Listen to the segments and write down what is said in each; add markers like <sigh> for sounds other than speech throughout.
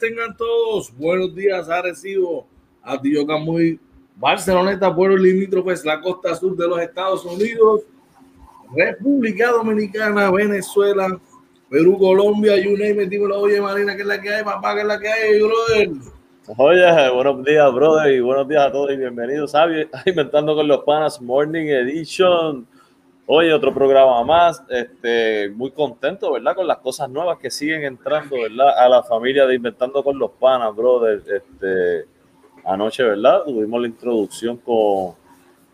tengan todos. Buenos días, Arecibo, Atillo Camuy, Barceloneta, pueblo limítrofes, la costa sur de los Estados Unidos, República Dominicana, Venezuela, Perú, Colombia, you name it, dímelo, oye Marina, ¿qué es la que hay, papá? ¿Qué es la que hay, brother? Oye, buenos días, brother, y buenos días a todos y bienvenidos a Inventando <laughs> con los Panas Morning Edition. Oye, otro programa más, este, muy contento, ¿verdad? Con las cosas nuevas que siguen entrando, ¿verdad? A la familia de Inventando con los Panas, brother. Este, anoche, ¿verdad? Tuvimos la introducción con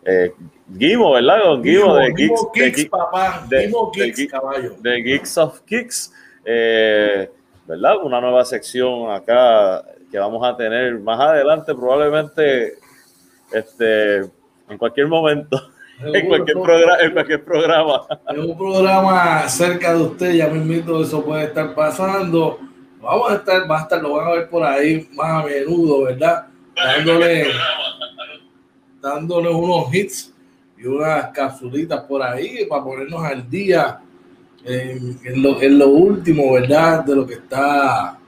eh, Guimo, ¿verdad? Con Guimo, de Geeks, papá. de, Guimo de, Kicks, caballo. de Geeks of Kicks, eh, ¿verdad? Una nueva sección acá que vamos a tener más adelante, probablemente este, en cualquier momento, <laughs> en cualquier, programa, en cualquier programa. Es un programa cerca de usted, ya mismo eso puede estar pasando. Vamos a estar, va a estar, lo van a ver por ahí más a menudo, ¿verdad? Dándole, dándole unos hits y unas capsulitas por ahí para ponernos al día en, en lo, en lo último, ¿verdad? De lo que está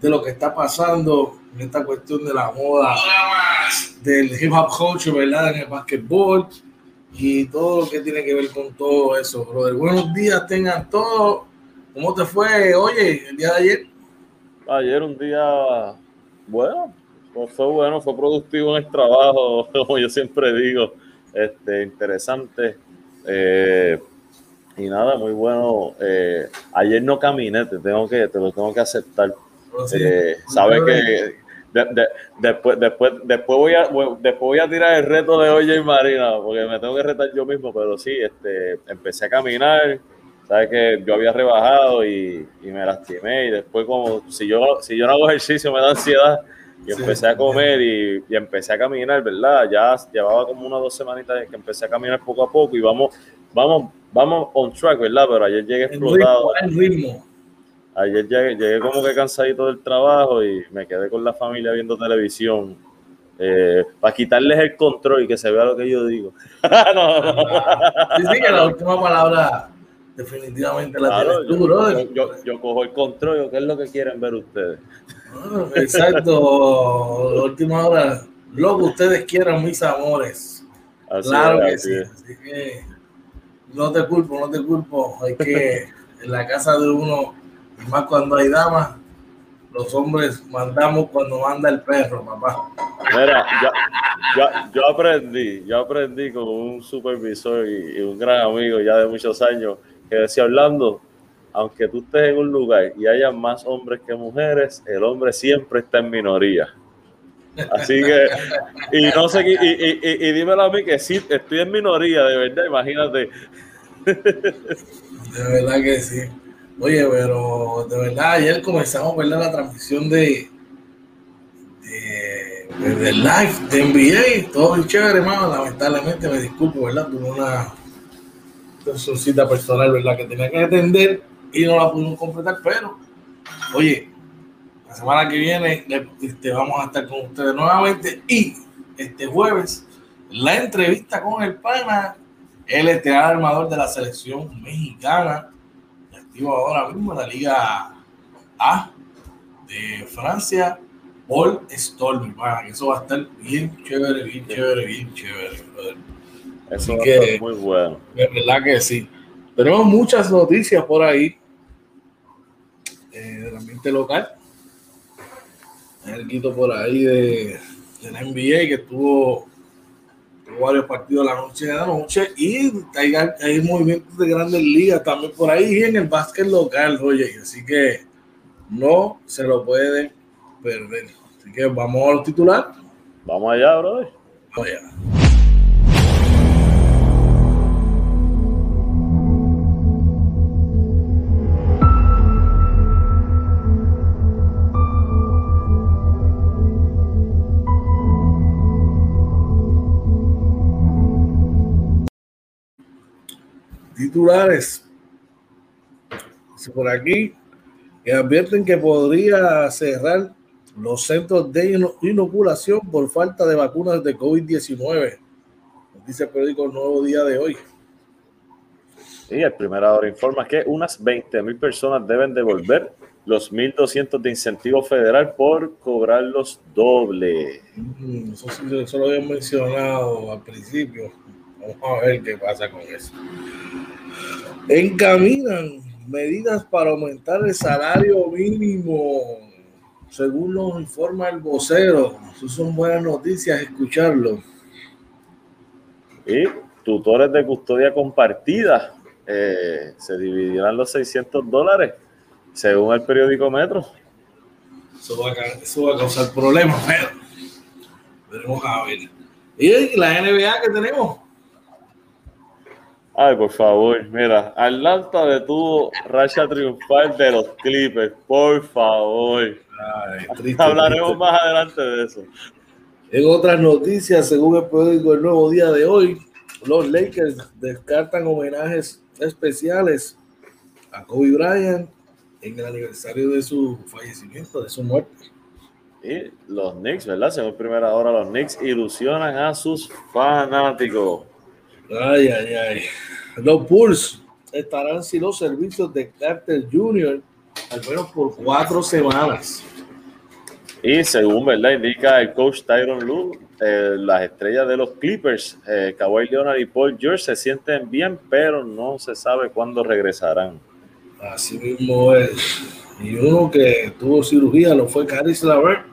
de lo que está pasando en esta cuestión de la moda del hip hop culture, ¿verdad? En el basquetbol y todo lo que tiene que ver con todo eso, brother. Buenos días, tengan todos. ¿Cómo te fue, oye, el día de ayer? Ayer un día, bueno, fue bueno, fue productivo en el trabajo, <laughs> como yo siempre digo, este, interesante. Eh, y nada, muy bueno. Eh, ayer no caminé, te tengo que, te lo tengo que aceptar. Sí. Eh, Sabes que de- de- después, después, después, voy a, después voy a tirar el reto de y Marina, porque me tengo que retar yo mismo, pero sí, este, empecé a caminar, sabes que yo había rebajado y, y me lastimé y después como si yo, si yo no hago ejercicio me da ansiedad y Sí. empecé a comer y, y empecé a caminar, ¿verdad? Ya llevaba como unas dos semanitas que empecé a caminar poco a poco y vamos, vamos, vamos on track, ¿verdad? Pero ayer llegué El explotado. ritmo, el ritmo. Ayer llegué, llegué como que cansadito del trabajo y me quedé con la familia viendo televisión eh, para quitarles el control y que se vea lo que yo digo. <laughs> no. Sí, sí, que la última palabra definitivamente la Claro, tienes tú, brother. yo- yo- yo cojo el control, ¿qué es lo que quieren ver ustedes? Ah, Exacto, la última hora, lo que ustedes quieran, mis amores. Así Claro es, que así sí, es. así que no te culpo, no te culpo. Hay que, en la casa de uno, más cuando hay damas, los hombres mandamos cuando manda el perro, papá. Mira, yo, yo- yo aprendí, yo aprendí con un supervisor y, y un gran amigo ya de muchos años que decía Orlando, aunque tú estés en un lugar y haya más hombres que mujeres, el hombre siempre está en minoría. Así que, y no sé, y, y- y- y dímelo a mí que sí, estoy en minoría, de verdad, imagínate. De verdad que sí. Oye, pero de verdad, ayer comenzamos ¿verdad? la transmisión de, de, de- live de NBA. Todo muy chévere, hermano. Lamentablemente, me disculpo, ¿verdad? Tuve una cita personal, ¿verdad? Que tenía que atender y no la pudimos completar, pero, oye, la semana que viene este, vamos a estar con ustedes nuevamente y este jueves la entrevista con el pana, él es el armador de la selección mexicana, activo ahora mismo en la Liga A de Francia, Paul Storm, eso va a estar bien chévere, bien chévere, bien chévere, brother. Eso Así va a que- estar muy bueno. De verdad que sí. Tenemos muchas noticias por ahí eh, del ambiente local. Hay algo por ahí de, de la NBA que tuvo, tuvo varios partidos la noche de la noche y hay, hay movimientos de grandes ligas también por ahí y en el básquet local, oye. Así que no se lo pueden perder. Así que vamos a los titulares. Vamos allá, brother. Oye. Titulares. Por aquí que advierten que podría cerrar los centros de ino- inoculación por falta de vacunas de COVID-19. Nos Dice el periódico Nuevo Día de hoy. Y el primer hora informa que unas 20 mil personas deben devolver los 1.200 de incentivo federal por cobrarlos doble. Mm, eso sí, eso lo había mencionado al principio. Vamos a ver qué pasa con eso. Encaminan medidas para aumentar el salario mínimo, según nos informa el vocero. Eso son buenas noticias escucharlo. Y tutores de custodia compartida eh, se dividirán los 600 dólares según el periódico Metro. Eso va a, causar problemas, pero veremos a ver. ¿Y la NBA que tenemos? Ay, por favor, mira, Atlanta detuvo racha triunfal de los Clippers, por favor. <laughs> Hablaremos más adelante de eso. En otras noticias, según el periódico El Nuevo Día de hoy, los Lakers descartan homenajes especiales a Kobe Bryant en el aniversario de su fallecimiento, de su muerte. Y los Knicks, ¿verdad? Según primera hora, los Knicks ilusionan a sus fanáticos. Ay, ay, ay. Los Bulls estarán sin los servicios de Carter Jr. al menos por cuatro semanas. Y según verdad indica el coach Tyron Lue, eh, las estrellas de los Clippers, eh, Kawhi Leonard y Paul George se sienten bien, pero no se sabe cuándo regresarán. Así mismo es. Y uno que tuvo cirugía lo fue Caris Lavert,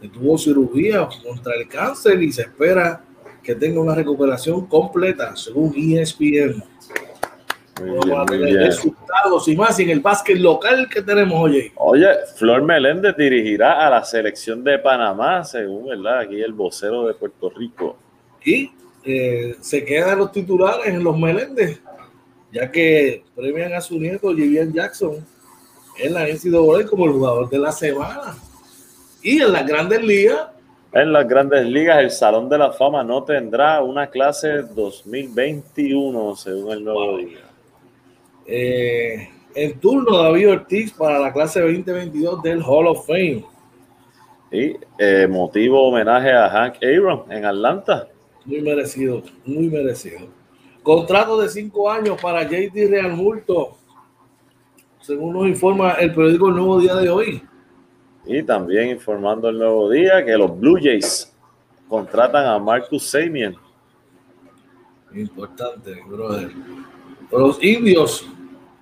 que tuvo cirugía contra el cáncer y se espera que tenga una recuperación completa, según ESPN. resultados y más en el básquet local que tenemos hoy. Oye, Flor Meléndez dirigirá a la selección de Panamá, según ¿verdad? aquí el vocero de Puerto Rico. Y eh, se quedan los titulares en los Meléndez, ya que premian a su nieto, Vivian Jackson, en la NCAA como el jugador de la semana. Y en las grandes ligas, en las grandes ligas, el Salón de la Fama no tendrá una clase 2021, según el nuevo día. Eh, en turno, David Ortiz para la clase 2022 del Hall of Fame. Y eh, motivo homenaje a Hank Aaron en Atlanta. Muy merecido, muy merecido. Contrato de cinco años para JD Real Multo, según nos informa el periódico El Nuevo Día de hoy. Y también informando el nuevo día que los Blue Jays contratan a Marcus Semien. Importante, brother. Los indios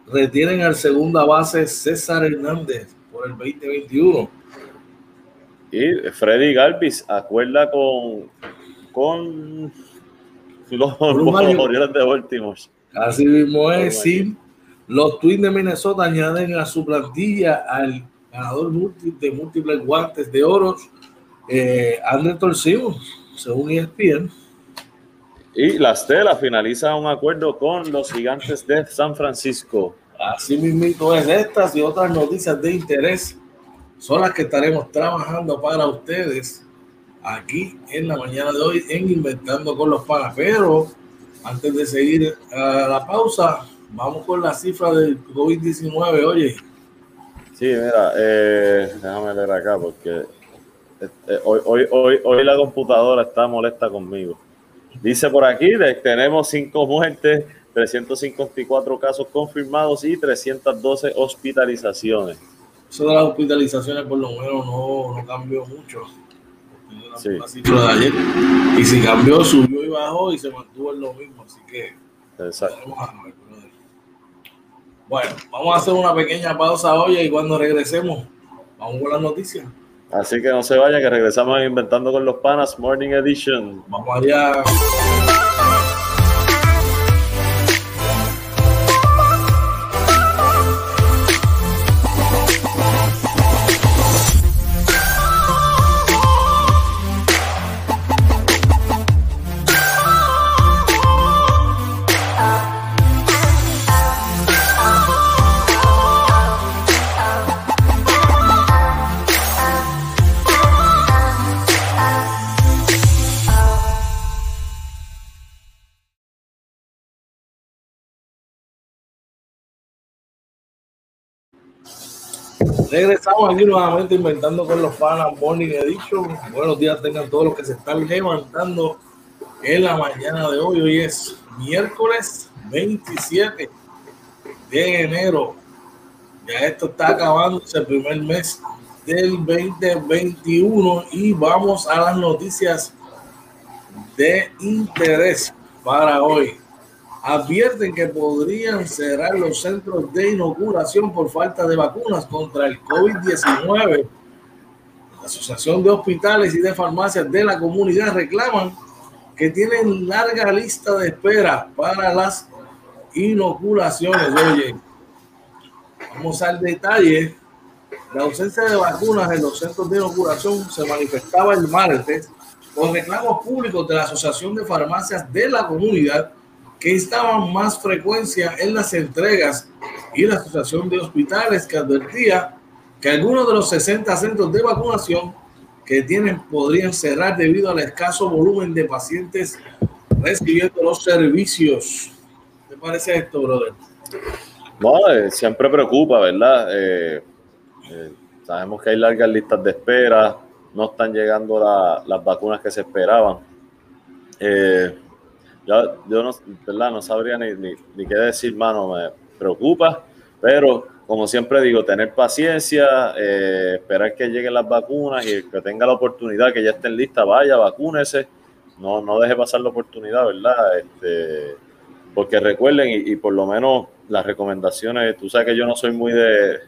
retienen al segunda base César Hernández por el 2021. Y Freddy Galvis acuerda con, con los Orioles de Baltimore. Así mismo es, sí. Los Twins de Minnesota añaden a su plantilla al ganador de múltiples guantes de oro, eh, André Torcivo, según ESPN. Y la Estela finaliza un acuerdo con los gigantes de San Francisco. Así mismo es estas y otras noticias de interés son las que estaremos trabajando para ustedes aquí en la mañana de hoy en Inventando con los Panas. Pero antes de seguir a la pausa, vamos con la cifra del COVID-19. Oye, Sí, mira, eh, déjame leer acá porque este, hoy, hoy, hoy, hoy la computadora está molesta conmigo. Dice por aquí, tenemos cinco muertes, 354 casos confirmados y 312 hospitalizaciones. Eso de las hospitalizaciones por lo menos no, no cambió mucho. Sí. Y si cambió, subió y bajó y se mantuvo en lo mismo. Así que Exacto. Bueno, vamos a hacer una pequeña pausa hoy y cuando regresemos, vamos con las noticias. Así que no se vaya, que regresamos a Inventando con los Panas Morning Edition. Vamos allá. Regresamos aquí nuevamente inventando con los panas Morning Edition. Buenos días tengan todos los que se están levantando en la mañana de hoy. Hoy es miércoles 27 de enero Ya esto está acabando el primer mes del 2021 y vamos a las noticias de interés para hoy. Advierten que podrían cerrar los centros de inoculación por falta de vacunas contra el COVID-19. La Asociación de Hospitales y de Farmacias de la comunidad reclaman que tienen larga lista de espera para las inoculaciones. Oye, vamos al detalle. La ausencia de vacunas en los centros de inoculación se manifestaba el martes con reclamos públicos de la Asociación de Farmacias de la Comunidad que instaban más frecuencia en las entregas y la Asociación de Hospitales que advertía que algunos de los 60 centros de vacunación que tienen podrían cerrar debido al escaso volumen de pacientes recibiendo los servicios. ¿Qué parece esto, brother? No, eh, siempre preocupa, ¿verdad? Eh, eh, sabemos que hay largas listas de espera, no están llegando las vacunas que se esperaban. Eh, yo, no, ¿verdad? no sabría ni, ni, qué decir, mano, me preocupa, pero como siempre digo, tener paciencia, eh, esperar que lleguen las vacunas y que tenga la oportunidad, que ya estén listas, vaya, vacúnese, no, no deje pasar la oportunidad, ¿verdad? Este, porque recuerden, y, y por lo menos las recomendaciones, tú sabes que yo no soy muy de,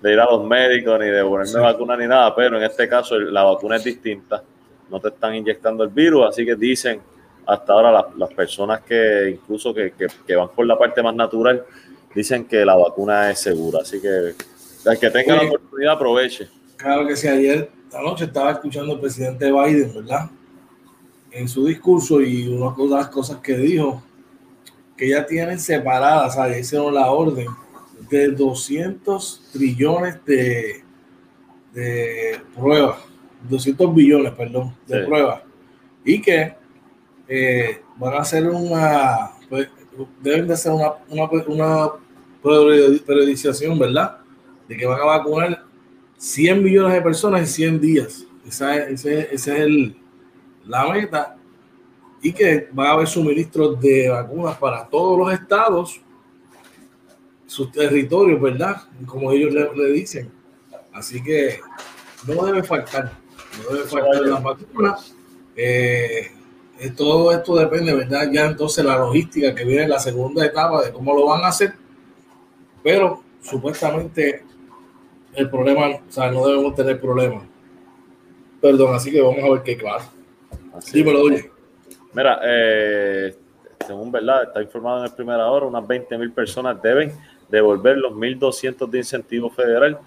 de ir a los médicos ni de ponerme vacuna ni nada, pero en este caso la vacuna es distinta, no te están inyectando el virus, así que dicen hasta ahora las, personas que incluso que, van por la parte más natural, dicen que la vacuna es segura, así que el que tenga la oportunidad aproveche. Claro que sí, ayer anoche estaba escuchando al presidente Biden, ¿verdad? En su discurso y una de las cosas que dijo, que ya tienen separadas, o sea, hicieron la orden de 200 trillones de, de pruebas, 200 billones, perdón, de pruebas, y que eh, van a hacer una, pues, deben de hacer una, una, periodización, ¿verdad? De que van a vacunar 100 millones de personas en 100 días. Esa es, ese, es el, la meta. Y que va a haber suministros de vacunas para todos los estados sus territorios, ¿verdad? Como ellos le, dicen. Así que no debe faltar, no debe faltar las vacunas. Eh, todo esto depende, ¿verdad? Ya entonces la logística que viene en la segunda etapa de cómo lo van a hacer. Pero supuestamente el problema, o sea, no debemos tener problemas. Perdón, así que vamos a ver qué claro. Dímelo, oye. Mira, eh, según verdad, está informado en el primera hora, unas 20 mil personas deben devolver los 1.200 de incentivo federal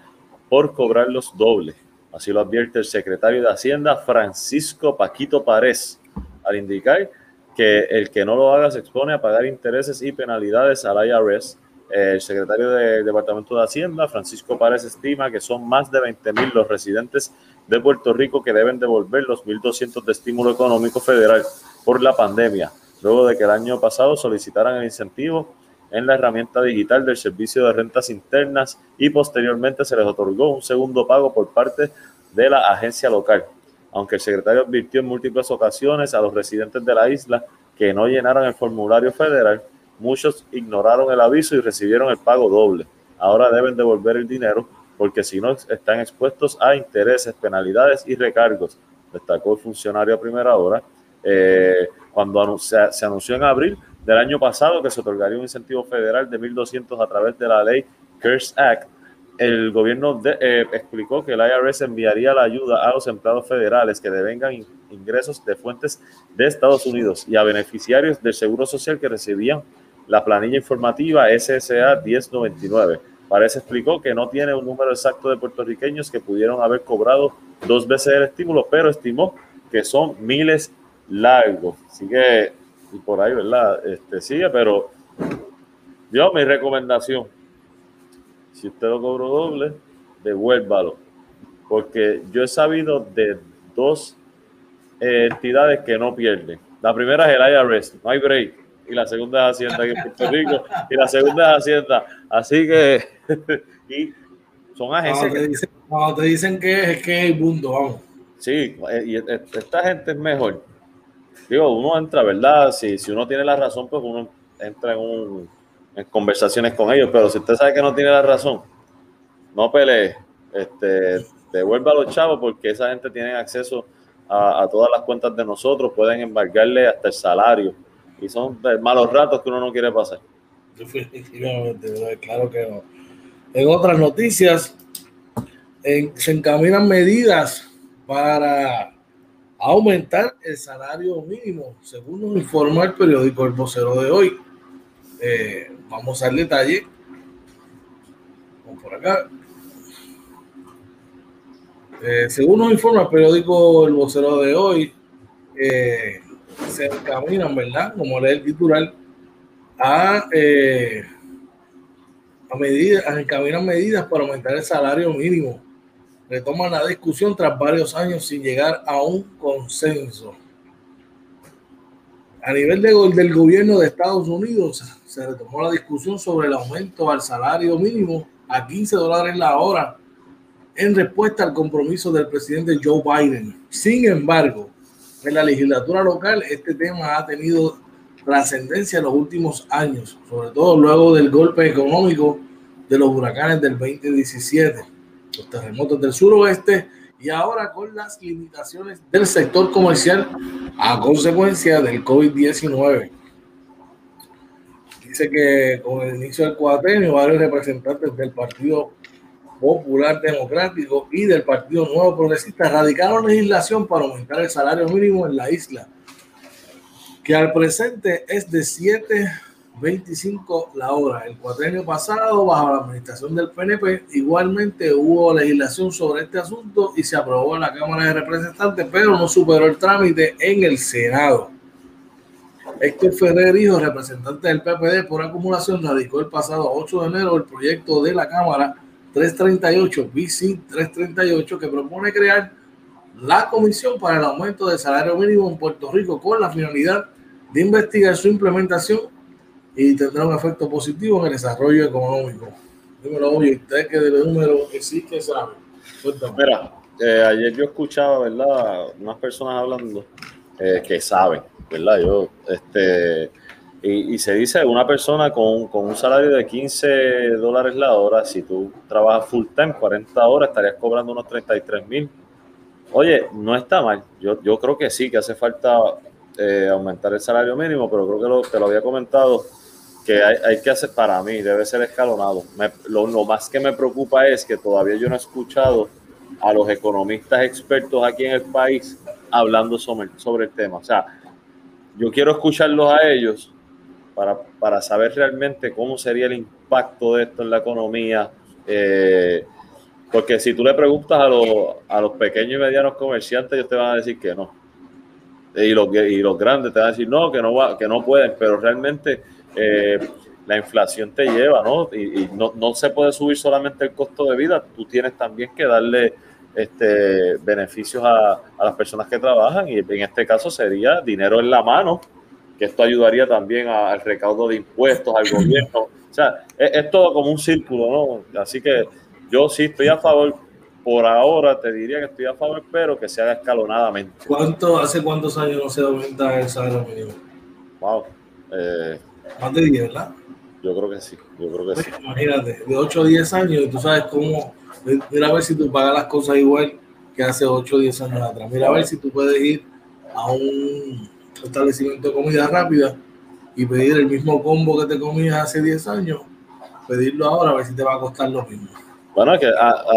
por cobrarlos dobles. Así lo advierte el secretario de Hacienda, Francisco Paquito Párez, al indicar que el que no lo haga se expone a pagar intereses y penalidades al IRS. El secretario del Departamento de Hacienda, Francisco Párez, estima que son más de 20 mil los residentes de Puerto Rico que deben devolver los 1.200 de estímulo económico federal por la pandemia, luego de que el año pasado solicitaran el incentivo en la herramienta digital del Servicio de Rentas Internas y posteriormente se les otorgó un segundo pago por parte de la agencia local. Aunque el secretario advirtió en múltiples ocasiones a los residentes de la isla que no llenaran el formulario federal, muchos ignoraron el aviso y recibieron el pago doble. Ahora deben devolver el dinero porque si no están expuestos a intereses, penalidades y recargos, destacó el funcionario a primera hora. Eh, cuando se anunció en abril del año pasado que se otorgaría un incentivo federal de 1.200 a través de la ley CARES Act, el gobierno eh, explicó que el IRS enviaría la ayuda a los empleados federales que devengan ingresos de fuentes de Estados Unidos y a beneficiarios del Seguro Social que recibían la planilla informativa SSA 1099. Parece explicó que no tiene un número exacto de puertorriqueños que pudieron haber cobrado dos veces el estímulo, pero estimó que son miles largos. Así que y por ahí, ¿verdad? Este, sigue, pero yo mi recomendación, si usted lo cobró doble, devuélvalo. Porque yo he sabido de dos entidades que no pierden. La primera es el IRS, no hay break. Y la segunda es Hacienda en Puerto Rico. Y la segunda es Hacienda. Así que, <laughs> y son agencias. Cuando te dicen, cuando te dicen que es que es el mundo, vamos. Sí, y esta gente es mejor digo, uno entra, ¿verdad? Si, si uno tiene la razón, pues uno entra en un, en conversaciones con ellos, pero si usted sabe que no tiene la razón, no pelee, este, devuelva a los chavos porque esa gente tiene acceso a, todas las cuentas de nosotros, pueden embargarle hasta el salario y son malos ratos que uno no quiere pasar. Definitivamente, claro que no. En otras noticias, se encaminan medidas para aumentar el salario mínimo, según nos informa el periódico El Vocero de hoy. Eh, vamos al detalle. Vamos por acá. Eh, según nos informa el periódico El Vocero de hoy, eh, se encaminan, ¿verdad? Como lee el titular, a, a medidas, a encaminan medidas para aumentar el salario mínimo retoman la discusión tras varios años sin llegar a un consenso. A nivel del gobierno de Estados Unidos se retomó la discusión sobre el aumento al salario mínimo a 15 dólares la hora en respuesta al compromiso del presidente Joe Biden. Sin embargo, en la legislatura local este tema ha tenido trascendencia en los últimos años, sobre todo luego del golpe económico de los huracanes del 2017 los terremotos del suroeste y ahora con las limitaciones del sector comercial a consecuencia del COVID-19. Dice que con el inicio del cuatrenio, varios representantes del Partido Popular Democrático y del Partido Nuevo Progresista radicaron legislación para aumentar el salario mínimo en la isla, que al presente es de 7 25 la hora. El cuatrenio pasado, bajo la administración del PNP, igualmente hubo legislación sobre este asunto y se aprobó en la Cámara de Representantes, pero no superó el trámite en el Senado. Héctor Federico, representante del PPD por acumulación, radicó el pasado 8 de enero el proyecto de la Cámara 338, BC 338, que propone crear la Comisión para el Aumento del Salario Mínimo en Puerto Rico con la finalidad de investigar su implementación y tendrá un efecto positivo en el desarrollo económico. Dímelo, oye, usted que de número que sí que sabe. Mira, eh, ayer yo escuchaba, ¿verdad? Unas personas hablando eh, que saben, ¿verdad? Yo, este, y, se dice una persona con, con, un salario de 15 dólares la hora, si tú trabajas full time, 40 horas, estarías cobrando unos 33 mil. Oye, no está mal. Yo, yo creo que sí, que hace falta eh, aumentar el salario mínimo, pero creo que lo, te lo había comentado que hay, que hacer para mí, debe ser escalonado. lo, más que me preocupa es que todavía yo no he escuchado a los economistas expertos aquí en el país hablando sobre, sobre el tema. O sea, yo quiero escucharlos a ellos para, para saber realmente cómo sería el impacto de esto en la economía. Eh, porque si tú le preguntas a los, a los pequeños y medianos comerciantes, ellos te van a decir que no. Y los, y los grandes te van a decir no, que no, va, que no pueden, pero realmente eh, la inflación te lleva, ¿no? Y, no, no, se puede subir solamente el costo de vida, tú tienes también que darle este, beneficios a, a las personas que trabajan y en este caso sería dinero en la mano, que esto ayudaría también al recaudo de impuestos, al gobierno. O sea, es, todo como un círculo, ¿no? Así que yo sí estoy a favor, por ahora te diría que estoy a favor, pero que se haga escalonadamente. ¿Cuánto, ¿Hace cuántos años no se aumenta el salario mínimo? Wow. Eh, más de 10, ¿verdad? Yo creo que sí, yo creo que sí. Imagínate, de 8 a 10 años, y tú sabes cómo, mira a ver si tú pagas las cosas igual que hace 8 o 10 años atrás. Mira a ver si tú puedes ir a un establecimiento de comida rápida y pedir el mismo combo que te comías hace 10 años, pedirlo ahora a ver si te va a costar lo mismo. Bueno, que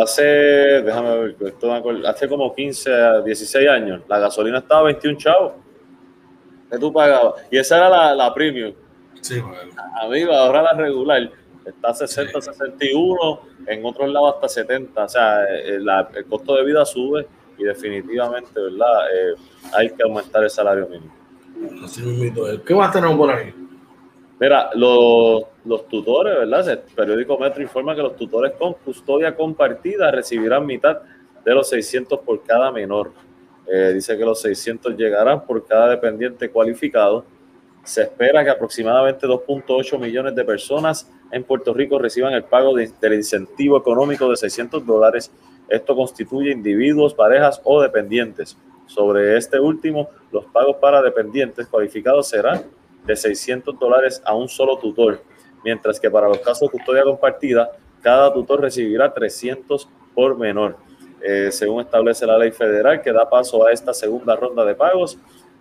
hace, déjame ver, hace como 15 a 16 años, la gasolina estaba 21 chavos que tú pagabas. Y esa era la, la premium. Sí, bueno. Amigo, ahora la regular está 60, 61, en otros lados hasta 70. O sea, eh, el, costo de vida sube y definitivamente, ¿verdad? Eh, hay que aumentar el salario mínimo. ¿Qué más tenemos por ahí? Mira, los, los tutores, ¿verdad? El periódico Metro informa que los tutores con custodia compartida recibirán mitad de los 600 por cada menor. Eh, dice que los 600 llegarán por cada dependiente cualificado. Se espera que aproximadamente 2.8 millones de personas en Puerto Rico reciban el pago del incentivo económico de 600 dólares. Esto constituye individuos, parejas o dependientes. Sobre este último, los pagos para dependientes cualificados serán de 600 dólares a un solo tutor, mientras que para los casos de custodia compartida, cada tutor recibirá 300 por menor. Eh, según establece la ley federal que da paso a esta segunda ronda de pagos,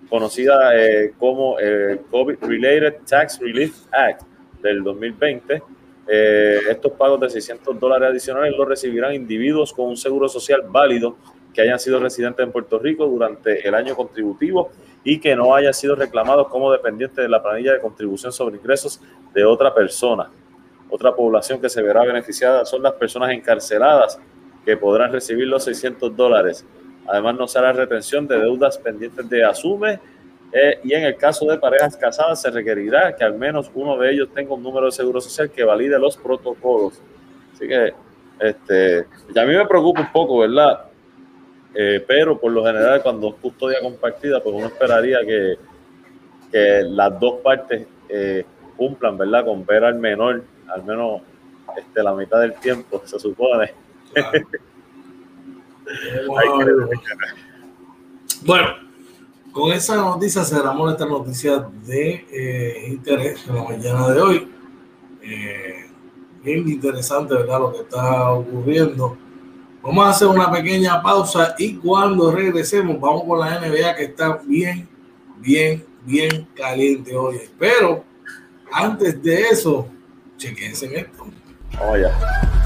conocida eh, como el COVID-Related Tax Relief Act del 2020. Eh, estos pagos de 600 dólares adicionales los recibirán individuos con un seguro social válido que hayan sido residentes en Puerto Rico durante el año contributivo y que no hayan sido reclamados como dependientes de la planilla de contribución sobre ingresos de otra persona. Otra población que se verá beneficiada son las personas encarceladas que podrán recibir los 600 dólares. Además, no será retención de deudas pendientes de asume eh, y en el caso de parejas casadas se requerirá que al menos uno de ellos tenga un número de seguro social que valide los protocolos. Así que este, a mí me preocupa un poco, ¿verdad? Eh, pero por lo general cuando es custodia compartida, pues uno esperaría que, que las dos partes eh, cumplan, ¿verdad? Con ver al menor, al menos este, la mitad del tiempo, se supone. Bueno, con esa noticia cerramos esta noticia de eh, interés en la mañana de hoy. Eh, bien interesante, ¿verdad? Lo que está ocurriendo. Vamos a hacer una pequeña pausa y cuando regresemos, vamos con la NBA que está bien, bien, bien caliente hoy. Pero antes de eso, chequense en esto. Oh, ya.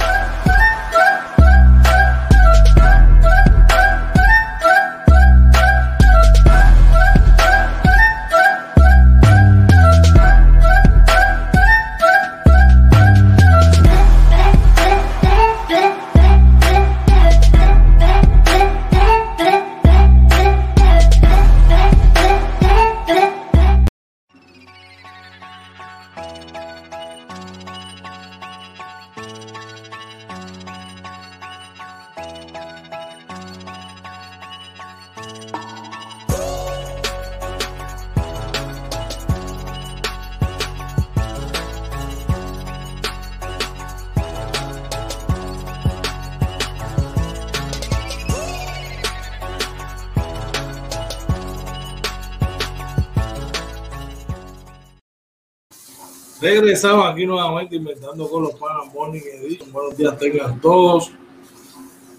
Regresamos aquí nuevamente inventando con los panas Morning Edition. Buenos días tengan todos.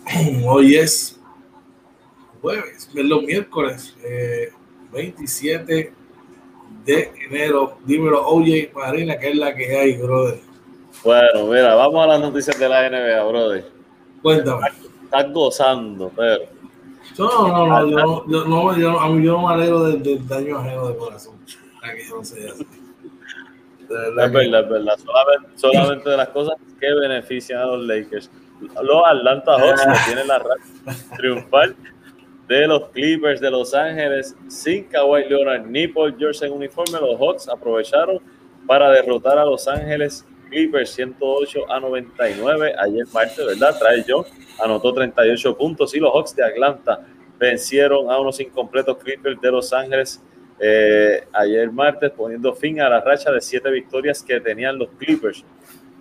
<clears throat> Hoy es jueves, es los miércoles, 27 eh, de enero. Dímelo, OJ Marina, que es la que hay, brother. Bueno, mira, vamos a las noticias de la NBA, brother. Cuéntame. Estás gozando, pero. No, no, no, yo, no, yo, no, yo, no me alegro del, del daño ajeno de corazón. Yo no sé así es verdad, es verdad. Solamente, de las cosas que benefician a los Lakers. Los Atlanta Hawks que tienen la racha <laughs> triunfal de los Clippers de Los Ángeles sin Kawhi Leonard ni Paul George en uniforme. Los Hawks aprovecharon para derrotar a Los Ángeles Clippers 108 a 99 ayer martes, ¿verdad? Trae John anotó 38 puntos y los Hawks de Atlanta vencieron a unos incompletos Clippers de Los Ángeles eh, ayer martes poniendo fin a la racha de siete victorias que tenían los Clippers.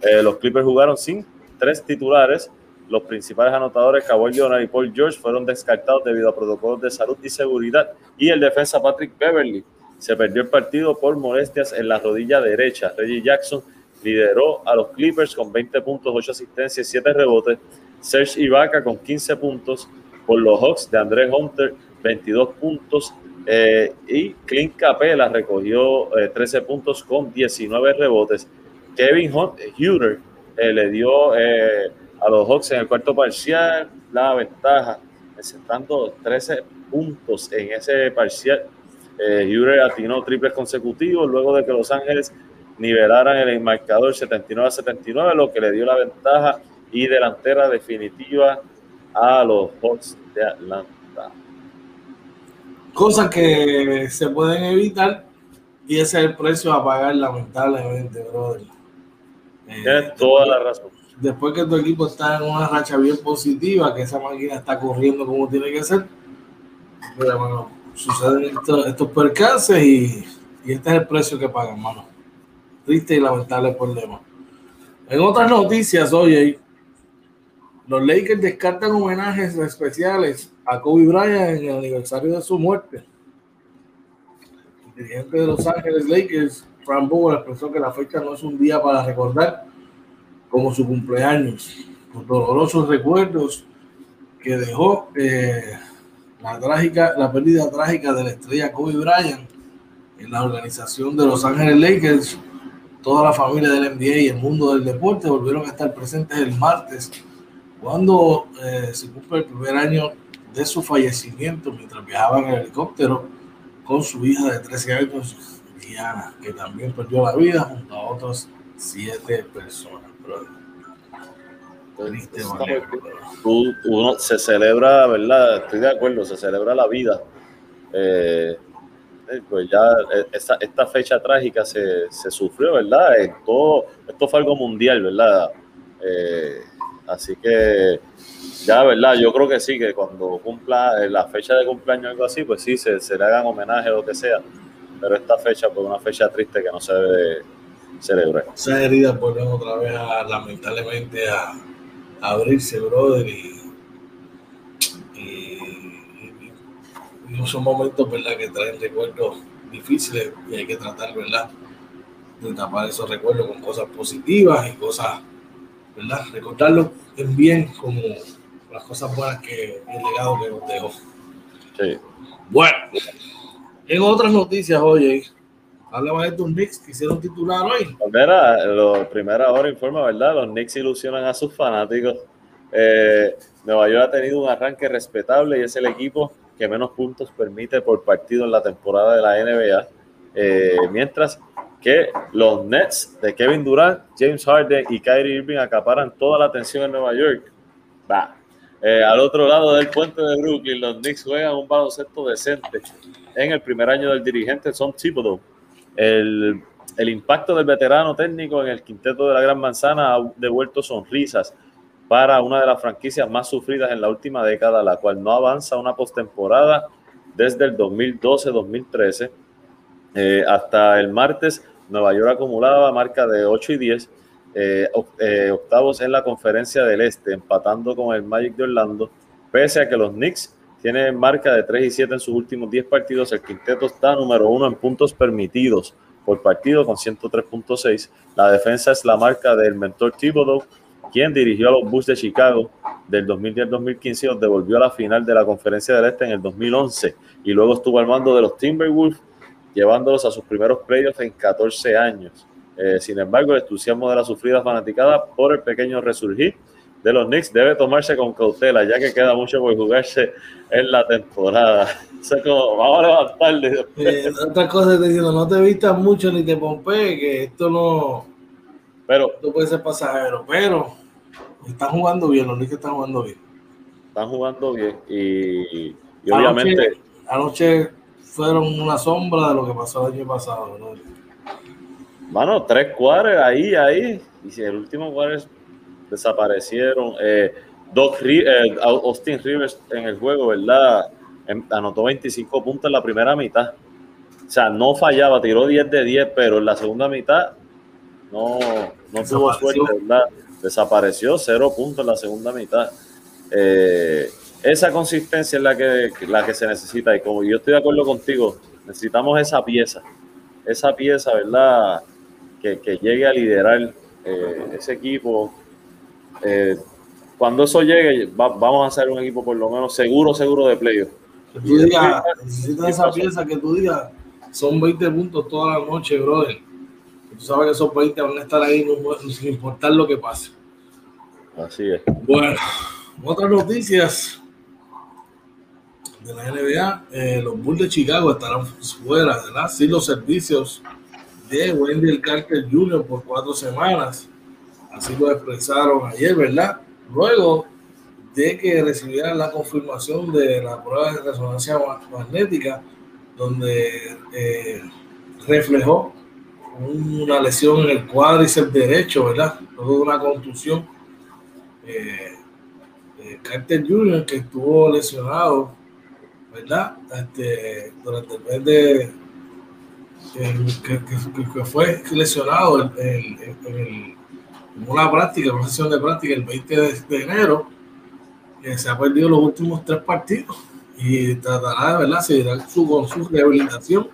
Eh, los Clippers jugaron sin tres titulares. Los principales anotadores, Kawhi Leonard y Paul George, fueron descartados debido a protocolos de salud y seguridad. Y el defensa Patrick Beverly se perdió el partido por molestias en la rodilla derecha. Reggie Jackson lideró a los Clippers con 20 puntos, 8 asistencias y 7 rebotes. Serge Ibaka con 15 puntos por los Hawks de André Hunter, 22 puntos eh, y Clint Capela recogió 13 eh, puntos con 19 rebotes. Kevin Huter eh, le dio a los Hawks en el cuarto parcial la ventaja, presentando 13 puntos en ese parcial. Huter atinó triples consecutivos luego de que Los Ángeles nivelaran el marcador 79 a 79, lo que le dio la ventaja y delantera definitiva a los Hawks de Atlanta cosas que se pueden evitar y ese es el precio a pagar lamentablemente, brother. Eh, Tienes toda la razón. Después que tu equipo está en una racha bien positiva, que esa máquina está corriendo como tiene que ser, suceden estos, percances y, y, este es el precio que pagan, mano. Triste y lamentable problema. En otras noticias, oye, los Lakers descartan homenajes especiales a Kobe Bryant en el aniversario de su muerte. dirigente de Los Ángeles Lakers, Frank Bogle, expresó que la fecha no es un día para recordar como su cumpleaños, los dolorosos recuerdos que dejó eh, la trágica, la pérdida trágica de la estrella Kobe Bryant en la organización de Los Ángeles Lakers. Toda la familia del NBA y el mundo del deporte volvieron a estar presentes el martes cuando eh, se cumple el primer año de su fallecimiento mientras viajaba en el helicóptero con su hija de 13 años, Diana, que también perdió la vida junto a otras siete personas. Triste uno se celebra, ¿verdad? Estoy de acuerdo, se celebra la vida. Eh, eh, pues ya eh, esta, esta fecha trágica se, se, sufrió, ¿verdad? todo, esto fue algo mundial, ¿verdad? Así que ya, ¿verdad? Yo creo que sí, que cuando cumpla la fecha de cumpleaños o algo así, pues sí, se, le hagan homenaje o lo que sea. Pero esta fecha, pues una fecha triste que no se debe celebrar. Esa herida vuelven otra vez lamentablemente a abrirse, brother, y, son momentos, ¿verdad?, que traen recuerdos difíciles y hay que tratar, ¿verdad?, de tapar esos recuerdos con cosas positivas y cosas, ¿verdad?, recordarlo en bien como las cosas buenas que el legado que nos dejó. Sí. Bueno, en otras noticias, oye, Hablaba de estos Knicks que hicieron titular hoy. Mira, lo, primera hora informa, ¿verdad? Los Knicks ilusionan a sus fanáticos. Eh, Nueva York ha tenido un arranque respetable y es el equipo que menos puntos permite por partido en la temporada de la NBA. Eh, mientras que los Nets de Kevin Durant, James Harden y Kyrie Irving acaparan toda la atención en Nueva York. Va. Eh, al otro lado del puente de Brooklyn, los Knicks juegan un baloncesto decente en el primer año del dirigente Tom Thibodeau el, el impacto del veterano técnico en el quinteto de la Gran Manzana ha devuelto sonrisas para una de las franquicias más sufridas en la última década, la cual no avanza una postemporada desde el 2012-2013. Eh, hasta el martes, Nueva York acumulaba marca de 8 y 10, eh, eh, octavos en la conferencia del Este, empatando con el Magic de Orlando, pese a que los Knicks tiene marca de 3 y 7 en sus últimos 10 partidos. El quinteto está número uno en puntos permitidos por partido con 103.6. La defensa es la marca del mentor Thibodeau, quien dirigió a los Bulls de Chicago del 2010-2015 y los devolvió a la final de la Conferencia del Este en el 2011. Y luego estuvo al mando de los Timberwolves, llevándolos a sus primeros playoffs en 14 años. Eh, sin embargo, el entusiasmo de la sufrida fanaticada por el pequeño resurgir de los Knicks debe tomarse con cautela, ya que queda mucho por jugarse en la temporada. <laughs> O sea, como vamos a levantarle. Eh, otra cosa te diciendo, no te vistas mucho ni te pompees, que esto no, pero, no puede ser pasajero, pero están jugando bien, los Knicks están jugando bien. Están jugando bien y, obviamente... Anoche, fueron una sombra de lo que pasó el año pasado. ¿no? Mano, tres cuadres ahí, ahí. Y si el último cuadro desaparecieron. Eh, Doc, eh, Austin Rivers en el juego, ¿verdad? Em, anotó 25 puntos en la primera mitad. O sea, no fallaba, tiró 10 de 10, pero en la segunda mitad no, no tuvo suerte, ¿verdad? Desapareció, cero puntos en la segunda mitad. Eh, esa consistencia es la que, la que se necesita. Y como yo estoy de acuerdo contigo, necesitamos esa pieza, esa pieza, ¿verdad? Que, que llegue a liderar ese equipo eh, cuando eso llegue, vamos a hacer un equipo por lo menos seguro, seguro de playoff. Que tú digas, necesitas esa pieza que tú digas, son 20 puntos toda la noche, brother. tú sabes que esos 20 van a estar ahí sin importar lo que pase. Así es. Bueno, otras noticias de la NBA, eh, los Bulls de Chicago estarán fuera, ¿verdad? Sin los servicios de Wendell Carter Jr. por cuatro semanas. Así lo expresaron ayer, ¿verdad? Luego de que recibieran la confirmación de la prueba de resonancia magnética, donde eh, reflejó una lesión en el cuádriceps derecho, ¿verdad? Luego una contusión. Eh, Carter Jr., que estuvo lesionado, ¿verdad? Este, durante el mes de. que, fue lesionado en una práctica, una sesión de práctica el 20 de, enero, que se ha perdido los últimos tres partidos y tratará de verdad seguirá su, con su rehabilitación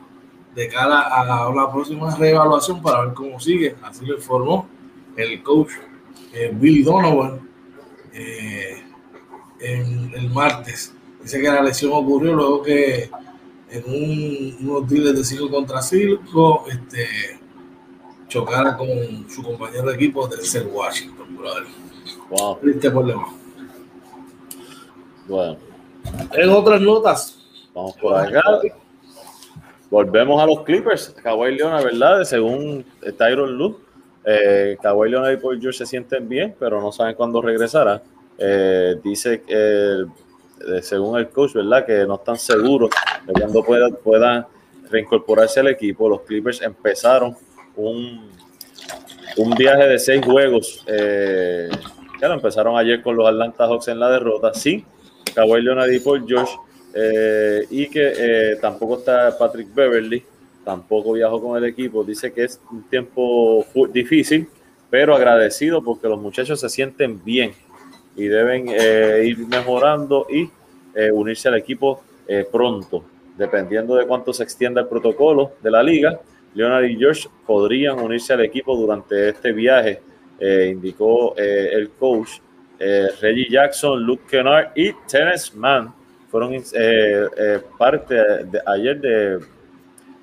de cara a la próxima reevaluación para ver cómo sigue. Así lo informó el coach eh, Billy Donovan eh, en, el martes. Dice que la lesión ocurrió luego que en un, unos deals de 5 contra 5 este, chocara con su compañero de equipo del ser Washington, brother. Wow. Triste problema. Bueno. En otras notas. Vamos por acá. Volvemos a los Clippers. Kawhi Leonard, ¿verdad? Según Tyron Lue, eh, Kawhi Leonard y Paul George se sienten bien, pero no saben cuándo regresará. Eh, dice que, según el coach, ¿verdad? Que no están seguros de cuándo puedan, reincorporarse al equipo. Los Clippers empezaron un, un viaje de seis juegos. Eh, claro, empezaron ayer con los Atlanta Hawks en la derrota. Sí, Kawhi Leonard y Paul George eh, y que eh, tampoco está Patrick Beverly, tampoco viajó con el equipo. Dice que es un tiempo difícil, pero agradecido porque los muchachos se sienten bien y deben eh, ir mejorando y unirse al equipo pronto, dependiendo de cuánto se extienda el protocolo de la liga. Leonard y George podrían unirse al equipo durante este viaje, indicó el coach. Reggie Jackson, Luke Kennard y Terence Mann fueron eh, eh, parte de, ayer de,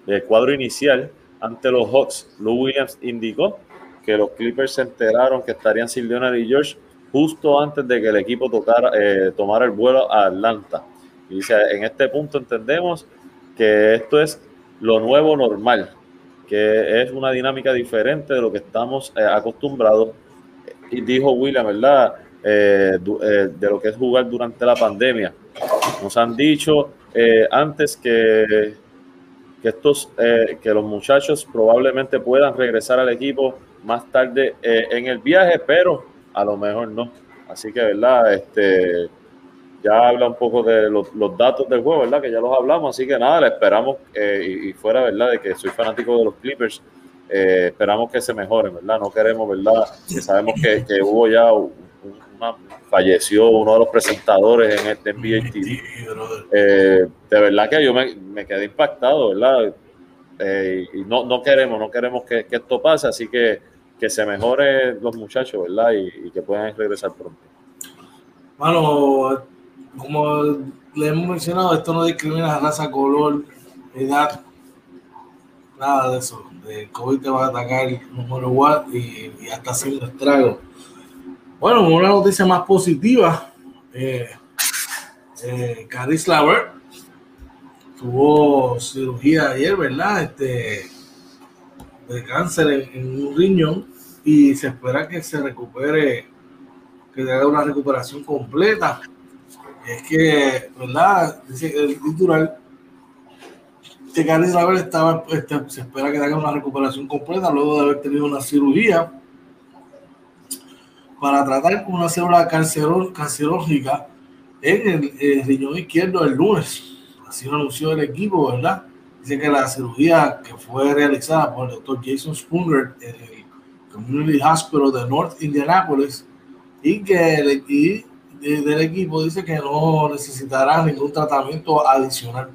del cuadro inicial ante los Hawks. Lou Williams indicó que los Clippers se enteraron que estarían sin Leonard y George justo antes de que el equipo tocara, eh, tomara el vuelo a Atlanta. Y dice, en este punto entendemos que esto es lo nuevo normal, que es una dinámica diferente de lo que estamos acostumbrados. Y dijo William, ¿verdad? de lo que es jugar durante la pandemia. Nos han dicho eh, antes que, que estos, eh, que los muchachos probablemente puedan regresar al equipo más tarde eh, en el viaje, pero a lo mejor no. Así que, ¿verdad? Este, ya habla un poco de los, datos del juego, ¿verdad? Que ya los hablamos, así que nada, le esperamos, y, y, fuera, ¿verdad? De que soy fanático de los Clippers, esperamos que se mejoren, ¿verdad? No queremos, ¿verdad? Que sabemos que, que hubo ya falleció uno de los presentadores en este NBA TV. Eh, de verdad que yo me, quedé impactado, ¿verdad? Eh, y no, no queremos, no queremos que, esto pase, así que que se mejore los muchachos, ¿verdad? Y, que puedan regresar pronto. Bueno, como le hemos mencionado, esto no discrimina raza, color, edad, nada de eso. El COVID te va a atacar número y, y hasta haciendo estragos bueno, una noticia más positiva. Eh, eh, Caris Lauer tuvo cirugía ayer, ¿verdad? Este, de cáncer en, un riñón y se espera que se recupere, que haga una recuperación completa. Es que, ¿verdad? Dice el titular que Caris Lauer estaba, este, se espera que haga una recuperación completa luego de haber tenido una cirugía para tratar con una célula cancerógica en el, riñón izquierdo el lunes. Así lo anunció el equipo, ¿verdad? Dice que la cirugía que fue realizada por el doctor Jason Spooner en el Community Hospital de North Indianapolis y que el, y del equipo dice que no necesitará ningún tratamiento adicional.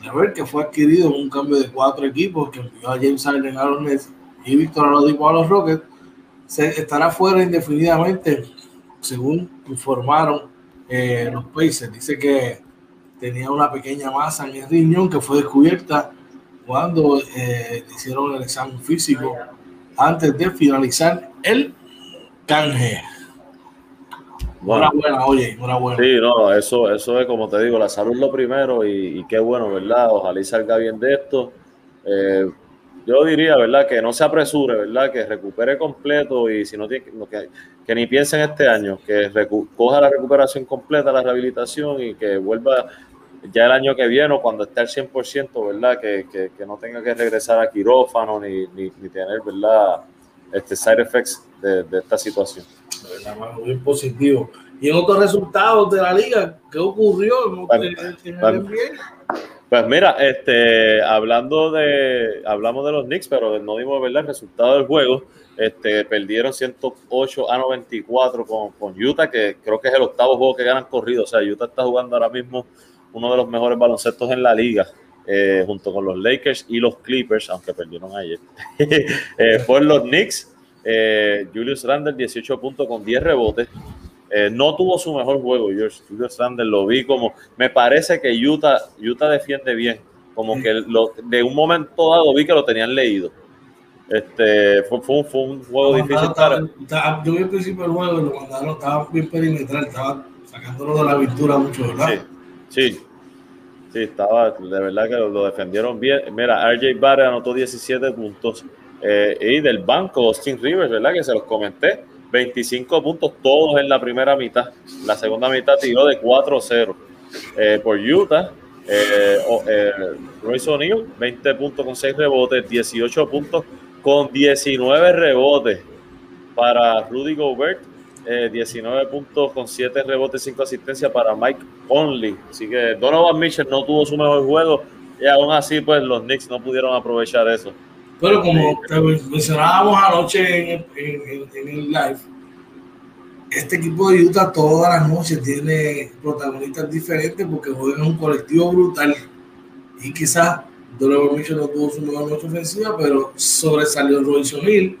De ver que fue adquirido en un cambio de cuatro equipos que envió a James Harden a los Nets y Víctor Oladipo a los Rockets estará fuera indefinidamente, según informaron eh, los Pacers. Dice que tenía una pequeña masa en el riñón que fue descubierta cuando eh, hicieron el examen físico antes de finalizar el canje. Bueno, enhorabuena, oye, enhorabuena. Sí, no, eso, eso es como te digo, la salud lo primero y, qué bueno, ¿verdad? Ojalá y salga bien de esto. Eh, yo diría, ¿verdad? Que no se apresure, ¿verdad? Que recupere completo y si no tiene, que, que ni piense en este año, que coja la recuperación completa, la rehabilitación y que vuelva ya el año que viene o cuando esté al 100%, ¿verdad? Que, que, que no tenga que regresar a quirófano ni, ni, tener, ¿verdad? Este side effects de, de esta situación. ¿verdad, muy positivo. Y en otros resultados de la liga, ¿qué ocurrió en, el pues mira, este, hablando de, hablamos de los Knicks, pero no dimos ¿verdad? el resultado del juego. Este, perdieron 108 a 94 con, con Utah, que creo que es el octavo juego que ganan corrido. O sea, Utah está jugando ahora mismo uno de los mejores baloncestos en la liga. eh, junto con los Lakers y los Clippers, aunque perdieron ayer, <laughs> eh, por los Knicks. Eh, Julius Randle 18 puntos con 10 rebotes. no tuvo su mejor juego, Julius Randle lo vi como, me parece que Utah, Utah defiende bien, como que lo, de un momento dado vi que lo tenían leído. Este, fue, fue, un, juego difícil yo vi al principio del juego y lo mandaron, estaba bien perimetral, estaba sacándolo de la aventura mucho, ¿verdad? Sí, sí. Sí, estaba, de verdad que lo, defendieron bien. Mira, RJ Barrett anotó 17 puntos. Eh, y del banco, Austin Rivers, ¿verdad? Que se los comenté. 25 puntos todos en la primera mitad. La segunda mitad tiró de 4-0 eh, por Utah. Eh, eh, Royce O'Neill, 20 puntos con 6 rebotes, 18 puntos con 19 rebotes para Rudy Gobert, 19 puntos con 7 rebotes, 5 asistencias para Mike Conley. Así que Donovan Mitchell no tuvo su mejor juego y aún así pues los Knicks no pudieron aprovechar eso. Pero como mencionábamos anoche en, el live, este equipo de Utah todas las noches tiene protagonistas diferentes porque juegan un colectivo brutal y quizás Donovan Mitchell no tuvo su mejor noche ofensiva, pero sobresalió Royce O'Neal,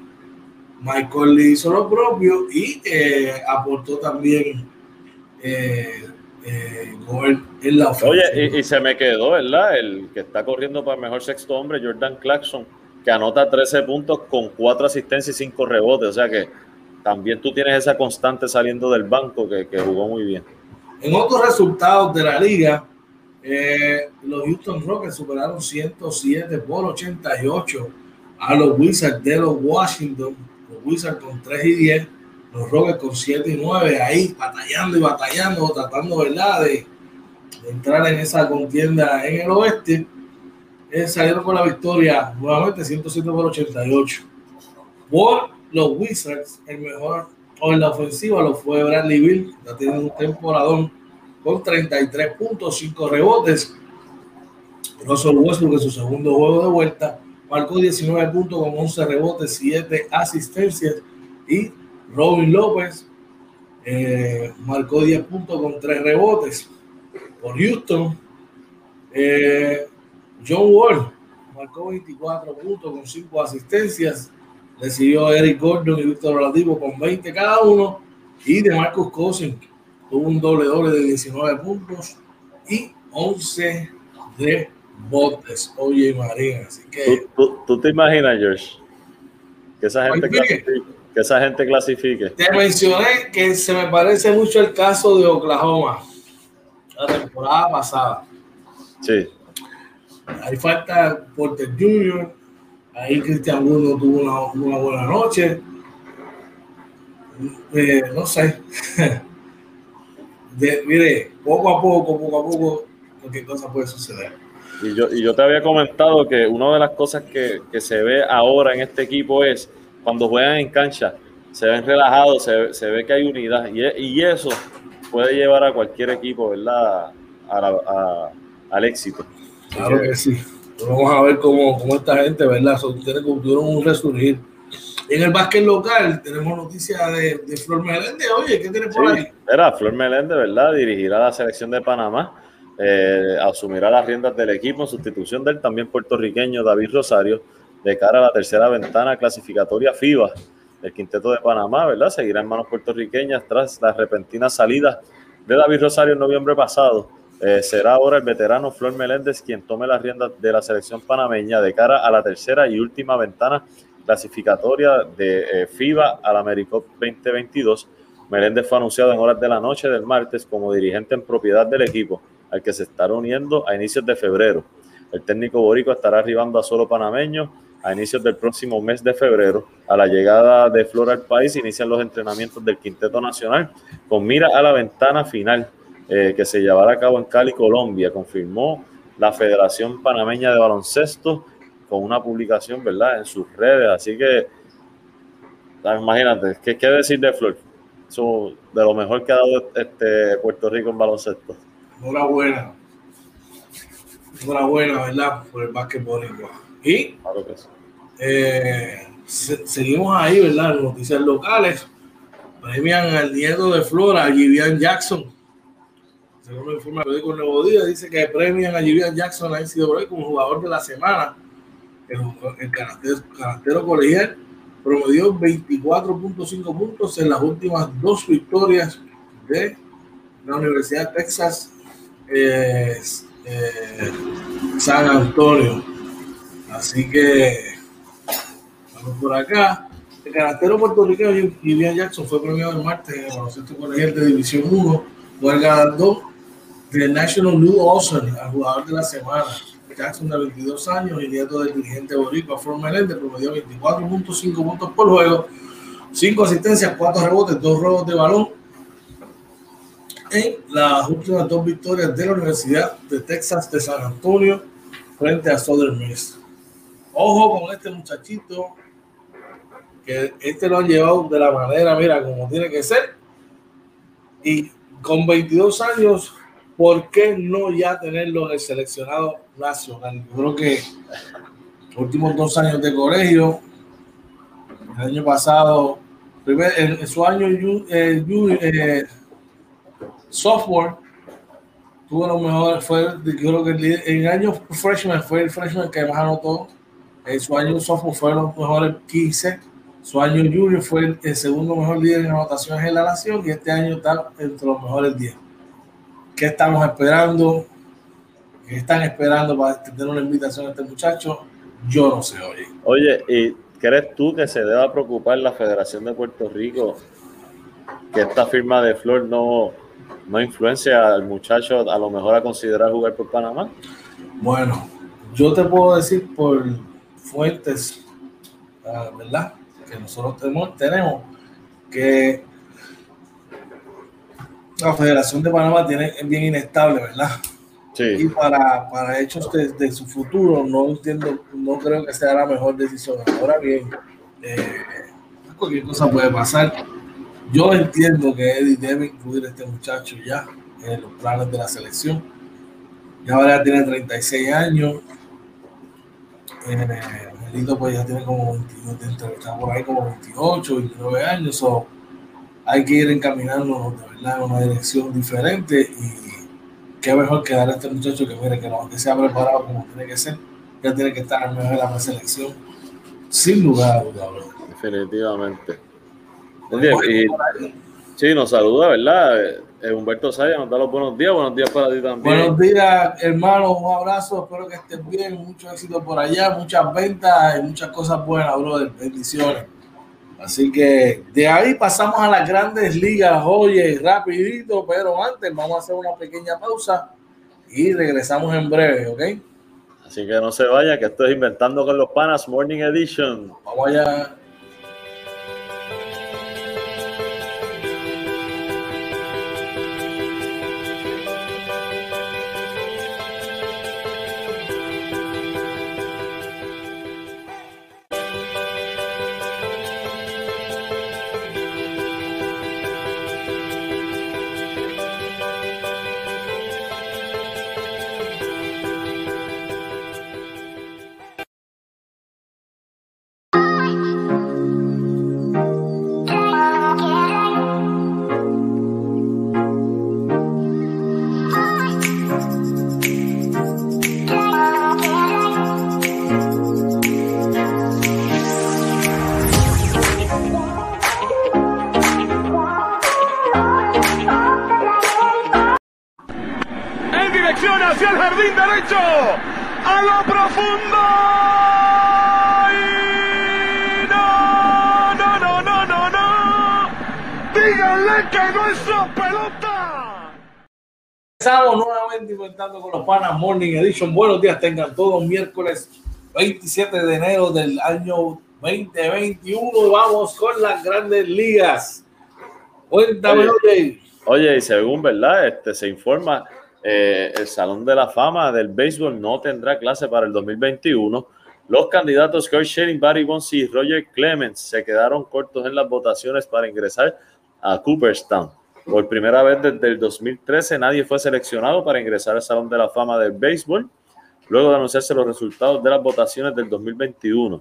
Michael Lee hizo lo propio y eh, aportó también eh, eh, en la ofensiva. Oye, y, y, se me quedó, ¿verdad? El que está corriendo para el mejor sexto hombre, Jordan Clarkson que anota 13 puntos con 4 asistencias y 5 rebotes. O sea que también tú tienes esa constante saliendo del banco que, jugó muy bien. En otros resultados de la liga, eh, los Houston Rockets superaron 107 por 88 a los Wizards de los Washington. Wizards con 3 y 10, los Rockets con 7 y 9, ahí batallando y batallando, tratando ¿verdad? de entrar en esa contienda en el oeste salieron con la victoria nuevamente 107 por 88. Por los Wizards, el mejor o en la ofensiva lo fue Bradley Bill, está teniendo un temporadón con 33.5 rebotes. Russell Westbrook en su segundo juego de vuelta marcó 19 puntos con 11 rebotes, 7 asistencias y Robin López eh, marcó 10 puntos con 3 rebotes. Por Houston, eh, John Wall marcó 24 puntos con 5 asistencias. Le siguió Eric Gordon y Víctor Oladipo con 20 cada uno. Y de Marcus Cousins tuvo un doble doble de 19 puntos y 11 de botes. Oye, María, así que... ¿Tú, te imaginas, George, que esa gente clasifique? Que esa gente clasifique. Te mencioné que se me parece mucho el caso de Oklahoma la temporada pasada. Sí. Ahí falta Porter Jr., ahí Cristian Wood tuvo una, buena noche. Eh, no sé. <laughs> mire, poco a poco, poco a poco, cualquier cosa puede suceder. Y yo, y yo te había comentado que una de las cosas que, que, se ve ahora en este equipo es cuando juegan en cancha, se ven relajados, se, se ve que hay unidad y, y, eso puede llevar a cualquier equipo, ¿verdad? al éxito. Claro que sí. Vamos a ver cómo, cómo esta gente, ¿verdad? Tuvieron un resurgir. En el básquet local tenemos noticia de, de, Flor Meléndez. Oye, ¿qué tiene por ahí? Era Flor Meléndez, ¿verdad? Dirigirá la selección de Panamá. Eh, asumirá las riendas del equipo en sustitución del también puertorriqueño David Rosario de cara a la tercera ventana clasificatoria FIBA del quinteto de Panamá, ¿verdad? Seguirá en manos puertorriqueñas tras la repentina salida de David Rosario en noviembre pasado eh, será ahora el veterano Flor Meléndez quien tome las riendas de la selección panameña de cara a la tercera y última ventana clasificatoria de eh, FIBA al Americop 2022. Meléndez fue anunciado en horas de la noche del martes como dirigente en propiedad del equipo, al que se estará uniendo a inicios de febrero. El técnico borico estará arribando a solo panameño a inicios del próximo mes de febrero. A la llegada de Flor al país inician los entrenamientos del Quinteto Nacional con mira a la ventana final eh, que se llevará a cabo en Cali, Colombia, confirmó la Federación Panameña de Baloncesto con una publicación, ¿verdad?, en sus redes. Así que, ah, imagínate, ¿qué, qué decir de Flor? De lo mejor que ha dado este Puerto Rico en baloncesto. Enhorabuena. Enhorabuena, ¿verdad? Por el básquetbol. Y claro que sí. eh, seguimos ahí, ¿verdad? Noticias locales. Premian al nieto de Flora, Vivian Jackson según informa el periódico Nuevo Día, dice que premian a Julian Jackson ha sido como jugador de la semana. El, el colegial promedió 24.5 puntos en las últimas dos victorias de la Universidad de Texas eh, eh, San Antonio. Así que vamos por acá. El canastero puertorriqueño Julian Jackson fue premiado el martes en el baloncesto colegial de División 1 por el ganador del National New Olsen al jugador de la semana. Jackson de 22 años y nieto del dirigente boricua Flor Meléndez promedió 24.5 puntos por juego, 5 asistencias, 4 rebotes, 2 robos de balón en las últimas dos victorias de la Universidad de Texas de San Antonio frente a Southern Miss. Ojo con este muchachito, que este lo ha llevado de la manera, mira, como tiene que ser. Y con 22 años ¿por qué no ya tenerlo en el seleccionado nacional? Yo creo que los últimos dos años de colegio, el año pasado, en, su año eh, eh, software, tuvo lo mejor, fue, yo creo que en el año freshman fue el freshman que más anotó, en su año software fue los mejores 15, su año junior fue el, el segundo mejor líder en anotaciones en la nación y este año está entre los mejores 10. ¿Qué estamos esperando? ¿Qué están esperando para tener una invitación a este muchacho? Yo no sé, oye. Oye, ¿y crees tú que se deba preocupar la Federación de Puerto Rico que esta firma de Flor no, no influencia al muchacho a lo mejor a considerar jugar por Panamá? Bueno, yo te puedo decir por fuentes, ah, ¿verdad? Que nosotros tenemos, tenemos que la Federación de Panamá tiene, es bien inestable, ¿verdad? Sí. Y para, para hechos de, su futuro, no entiendo, no creo que sea la mejor decisión. Ahora bien, eh, cualquier cosa puede pasar. Yo entiendo que Eddie debe incluir a este muchacho ya en los planes de la selección. Ya ahora tiene 36 años. Eh, Melito pues ya tiene como 28, está por ahí como 28, 29 años. o hay que ir encaminándonos de verdad en una dirección diferente y qué mejor que dar a este muchacho que mire que que se ha preparado como tiene que ser, ya tiene que estar en medio de la preselección, sin lugar a dudas. Definitivamente. Y, sí, nos saluda, ¿verdad? Eh, Humberto Saya nos da los buenos días, buenos días para ti también. Buenos días, hermano, un abrazo, espero que estés bien, mucho éxito por allá, muchas ventas y muchas cosas buenas, brother, bendiciones. Así que de ahí pasamos a las grandes ligas, oye, rapidito, pero antes vamos a hacer una pequeña pausa y regresamos en breve, ¿ok? Así que no se vaya, que estoy inventando con los panas Morning Edition. Vamos allá. Con los panas Morning Edition. Buenos días, tengan todos miércoles 27 de enero del año 2021. Vamos con las grandes ligas. Cuéntame, oye. Oye, y según verdad, este se informa, eh, el Salón de la Fama del Béisbol no tendrá clase para el 2021. Los candidatos Kurt Schilling, Barry Bonds y Roger Clemens se quedaron cortos en las votaciones para ingresar a Cooperstown. Por primera vez desde el 2013 nadie fue seleccionado para ingresar al Salón de la Fama del Béisbol, luego de anunciarse los resultados de las votaciones del 2021.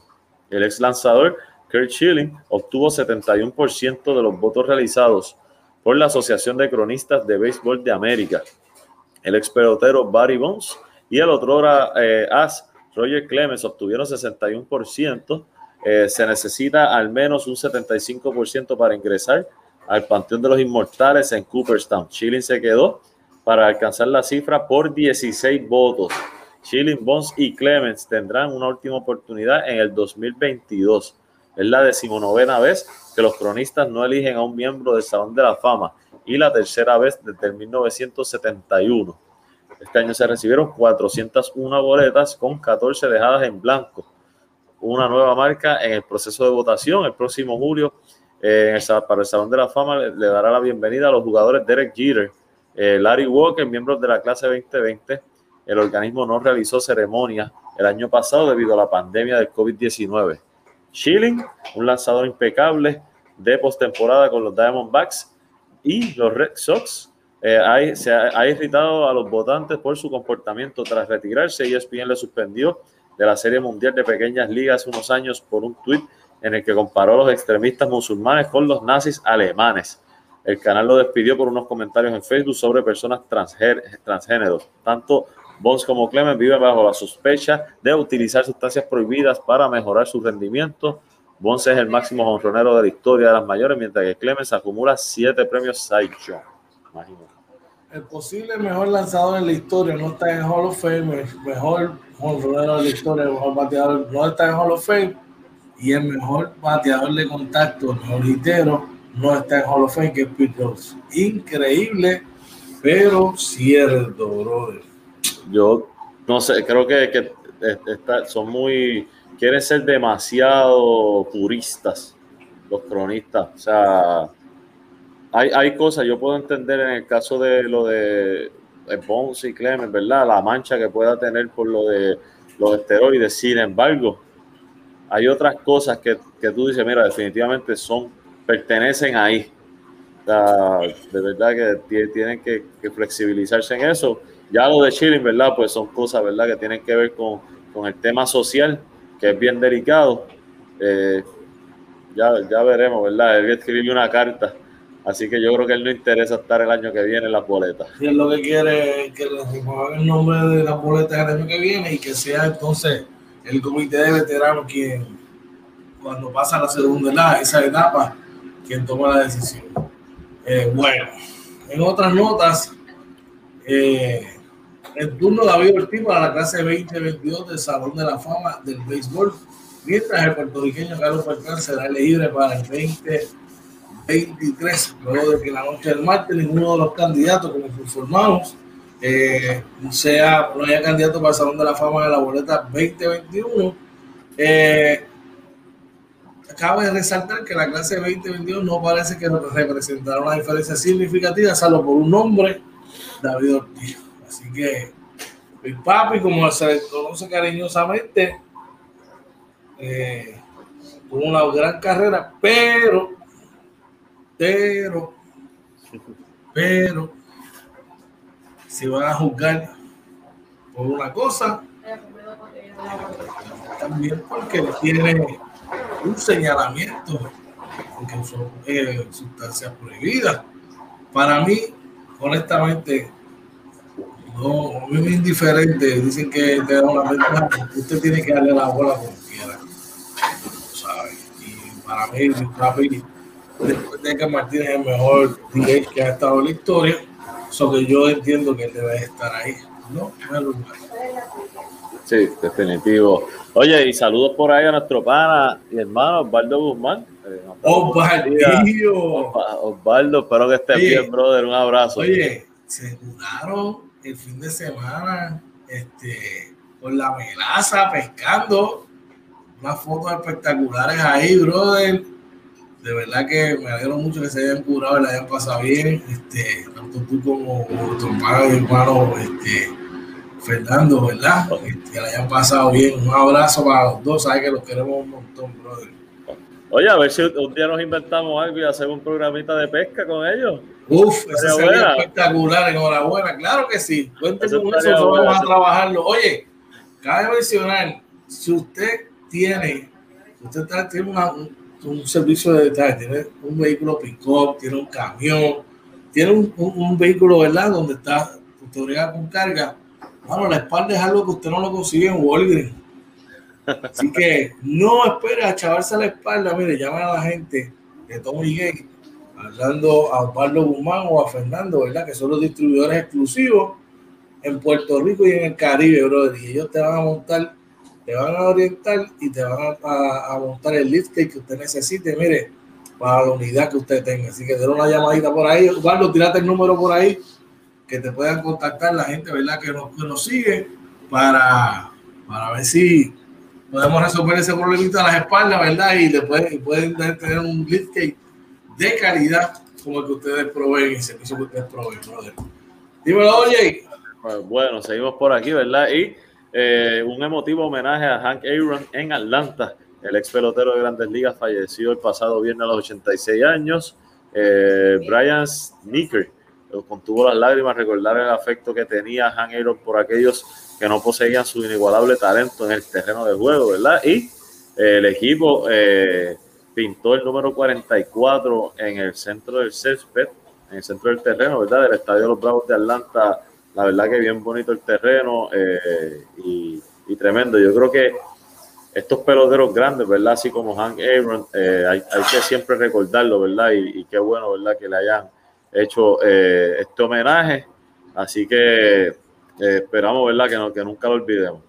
El ex lanzador Kurt Schilling obtuvo 71% de los votos realizados por la Asociación de Cronistas de Béisbol de América. el ex pelotero Barry Bonds y el otro eh, as Roger Clemens obtuvieron 61%. Eh, se necesita al menos un 75% para ingresar al Panteón de los Inmortales en Cooperstown. Chilling se quedó para alcanzar la cifra por 16 votos. Chilling, Bonds y Clemens tendrán una última oportunidad en el 2022. Es la decimonovena vez que los cronistas no eligen a un miembro del Salón de la Fama y la tercera vez desde 1971. Este año se recibieron 401 boletas con 14 dejadas en blanco. Una nueva marca en el proceso de votación. El próximo julio, eh, para el Salón de la Fama, le, dará la bienvenida a los jugadores Derek Jeter, eh, Larry Walker, miembros de la clase 2020. El organismo no realizó ceremonia el año pasado debido a la pandemia del COVID-19. Schilling, un lanzador impecable de postemporada con los Diamondbacks y los Red Sox. Eh, se ha, irritado a los votantes por su comportamiento tras retirarse y ESPN le suspendió de la Serie Mundial de Pequeñas Ligas unos años por un tuit en el que comparó a los extremistas musulmanes con los nazis alemanes. El canal lo despidió por unos comentarios en Facebook sobre personas transgéneros. Tanto Bones como Clemens viven bajo la sospecha de utilizar sustancias prohibidas para mejorar su rendimiento. Bones es el máximo honronero de la historia de las mayores, mientras que Clemens acumula siete premios Sideshow. El posible mejor lanzador en la historia no está en Hall of Fame, el mejor honronero de la historia, el mejor bateador no está en Hall of Fame y el mejor bateador de contacto, el no está en Hall of Fame, que es Pete Rose. Increíble, pero cierto, brother yo no sé, creo que, que son muy, quieren ser demasiado puristas los cronistas. O sea, hay, hay cosas, yo puedo entender en el caso de lo de Bones y Clemens, ¿verdad? La mancha que pueda tener por lo de los esteroides. Sin embargo, hay otras cosas que, que tú dices, mira, definitivamente son, pertenecen ahí. De verdad que tienen que, flexibilizarse en eso ya lo de Chile, ¿verdad? Pues son cosas, ¿verdad? Que tienen que ver con, el tema social, que es bien delicado. Eh, ya, ya veremos, ¿verdad? Él escribir una carta. Así que yo creo que él no interesa estar el año que viene en las boletas. Y él lo que quiere es que le el nombre de las boletas el año que viene y que sea entonces el comité de veteranos quien, cuando pasa la segunda esa etapa, quien toma la decisión. Eh, bueno, en otras notas, eh, el turno de David Ortiz para la clase 2022 del Salón de la Fama del Béisbol, mientras el puertorriqueño Carlos Beltrán será libre para el 2023, luego de que la noche del martes ninguno de los candidatos, como informamos, eh, sea, no haya candidato para el Salón de la Fama de la boleta 2021. Eh, cabe resaltar que la clase 2022 no parece que representará una diferencia significativa, salvo por un nombre, David Ortiz. Así que mi papi, como se le conoce cariñosamente, eh, tuvo una gran carrera, pero, pero, pero, si van a juzgar por una cosa, también porque tiene un señalamiento, porque son eh, sustancias prohibidas. Para mí, honestamente, no, me indiferente. Dicen que te da una ventaja. Usted tiene que darle la bola como quiera. Y para mí, papi, después de que Martínez es el mejor DJ que ha estado en la historia, eso que yo entiendo que él debe estar ahí. No, no Sí, definitivo. Oye, y saludos por ahí a nuestro pana y hermano Osvaldo Guzmán. Eh, Osvaldo. Osvaldo, espero que estés bien, brother. Un abrazo. Oye, se mudaron el fin de semana este, con la melaza pescando. Unas fotos espectaculares ahí, brother. De verdad que me alegro mucho que se hayan curado y la hayan pasado bien. Este, tanto tú como, tu hermano y hermano este, Fernando, ¿verdad? Este, que la hayan pasado bien. Un abrazo para los dos, sabes que los queremos un montón, brother. Oye, a ver si un día nos inventamos algo y hacemos un programita de pesca con ellos. Uf, eso sería espectacular, enhorabuena, claro que sí. Cuente con eso, vamos a trabajarlo. Oye, cabe mencionar, si usted tiene, usted tiene un, servicio de detalle, tiene un vehículo pick-up, tiene un camión, tiene un, vehículo, ¿verdad? Donde está, usted brega con carga, bueno, la espalda es algo que usted no lo consigue en Walgreens. Así que no espere a chavarse la espalda. Mire, llamen a la gente de Tommy Gay, hablando a Pablo Guzmán o a Fernando, ¿verdad? Que son los distribuidores exclusivos en Puerto Rico y en el Caribe, brother. Y ellos te van a montar, te van a orientar y te van a, montar el lift que usted necesite, mire, para la unidad que usted tenga. Así que den una llamadita por ahí. Pablo, tirate el número por ahí que te puedan contactar la gente, ¿verdad? Que nos, que nos sigue para, para ver si podemos resolver ese problemita de las espaldas, ¿verdad? Y, después pueden tener un liftgate de calidad como el que ustedes proveen y el servicio que ustedes proveen, brother. Dímelo, oye. Bueno, seguimos por aquí, ¿verdad? Y eh, un emotivo homenaje a Hank Aaron en Atlanta. El ex pelotero de Grandes Ligas falleció el pasado viernes a los 86 años. Eh, Brian Sneaker contuvo las lágrimas recordar el afecto que tenía Hank Aaron por aquellos que no poseían su inigualable talento en el terreno de juego, ¿verdad? Y eh, el equipo eh, pintó el número 44 en el centro del césped, en el centro del terreno, ¿verdad? Del Estadio de los Bravos de Atlanta. La verdad que bien bonito el terreno eh, y, tremendo. Yo creo que estos peloteros grandes, ¿verdad? Así como Hank Aaron, hay, que siempre recordarlo, ¿verdad? Y, y, qué bueno, ¿verdad? Que le hayan hecho este homenaje. Así que esperamos, ¿verdad? Que, no, que nunca lo olvidemos.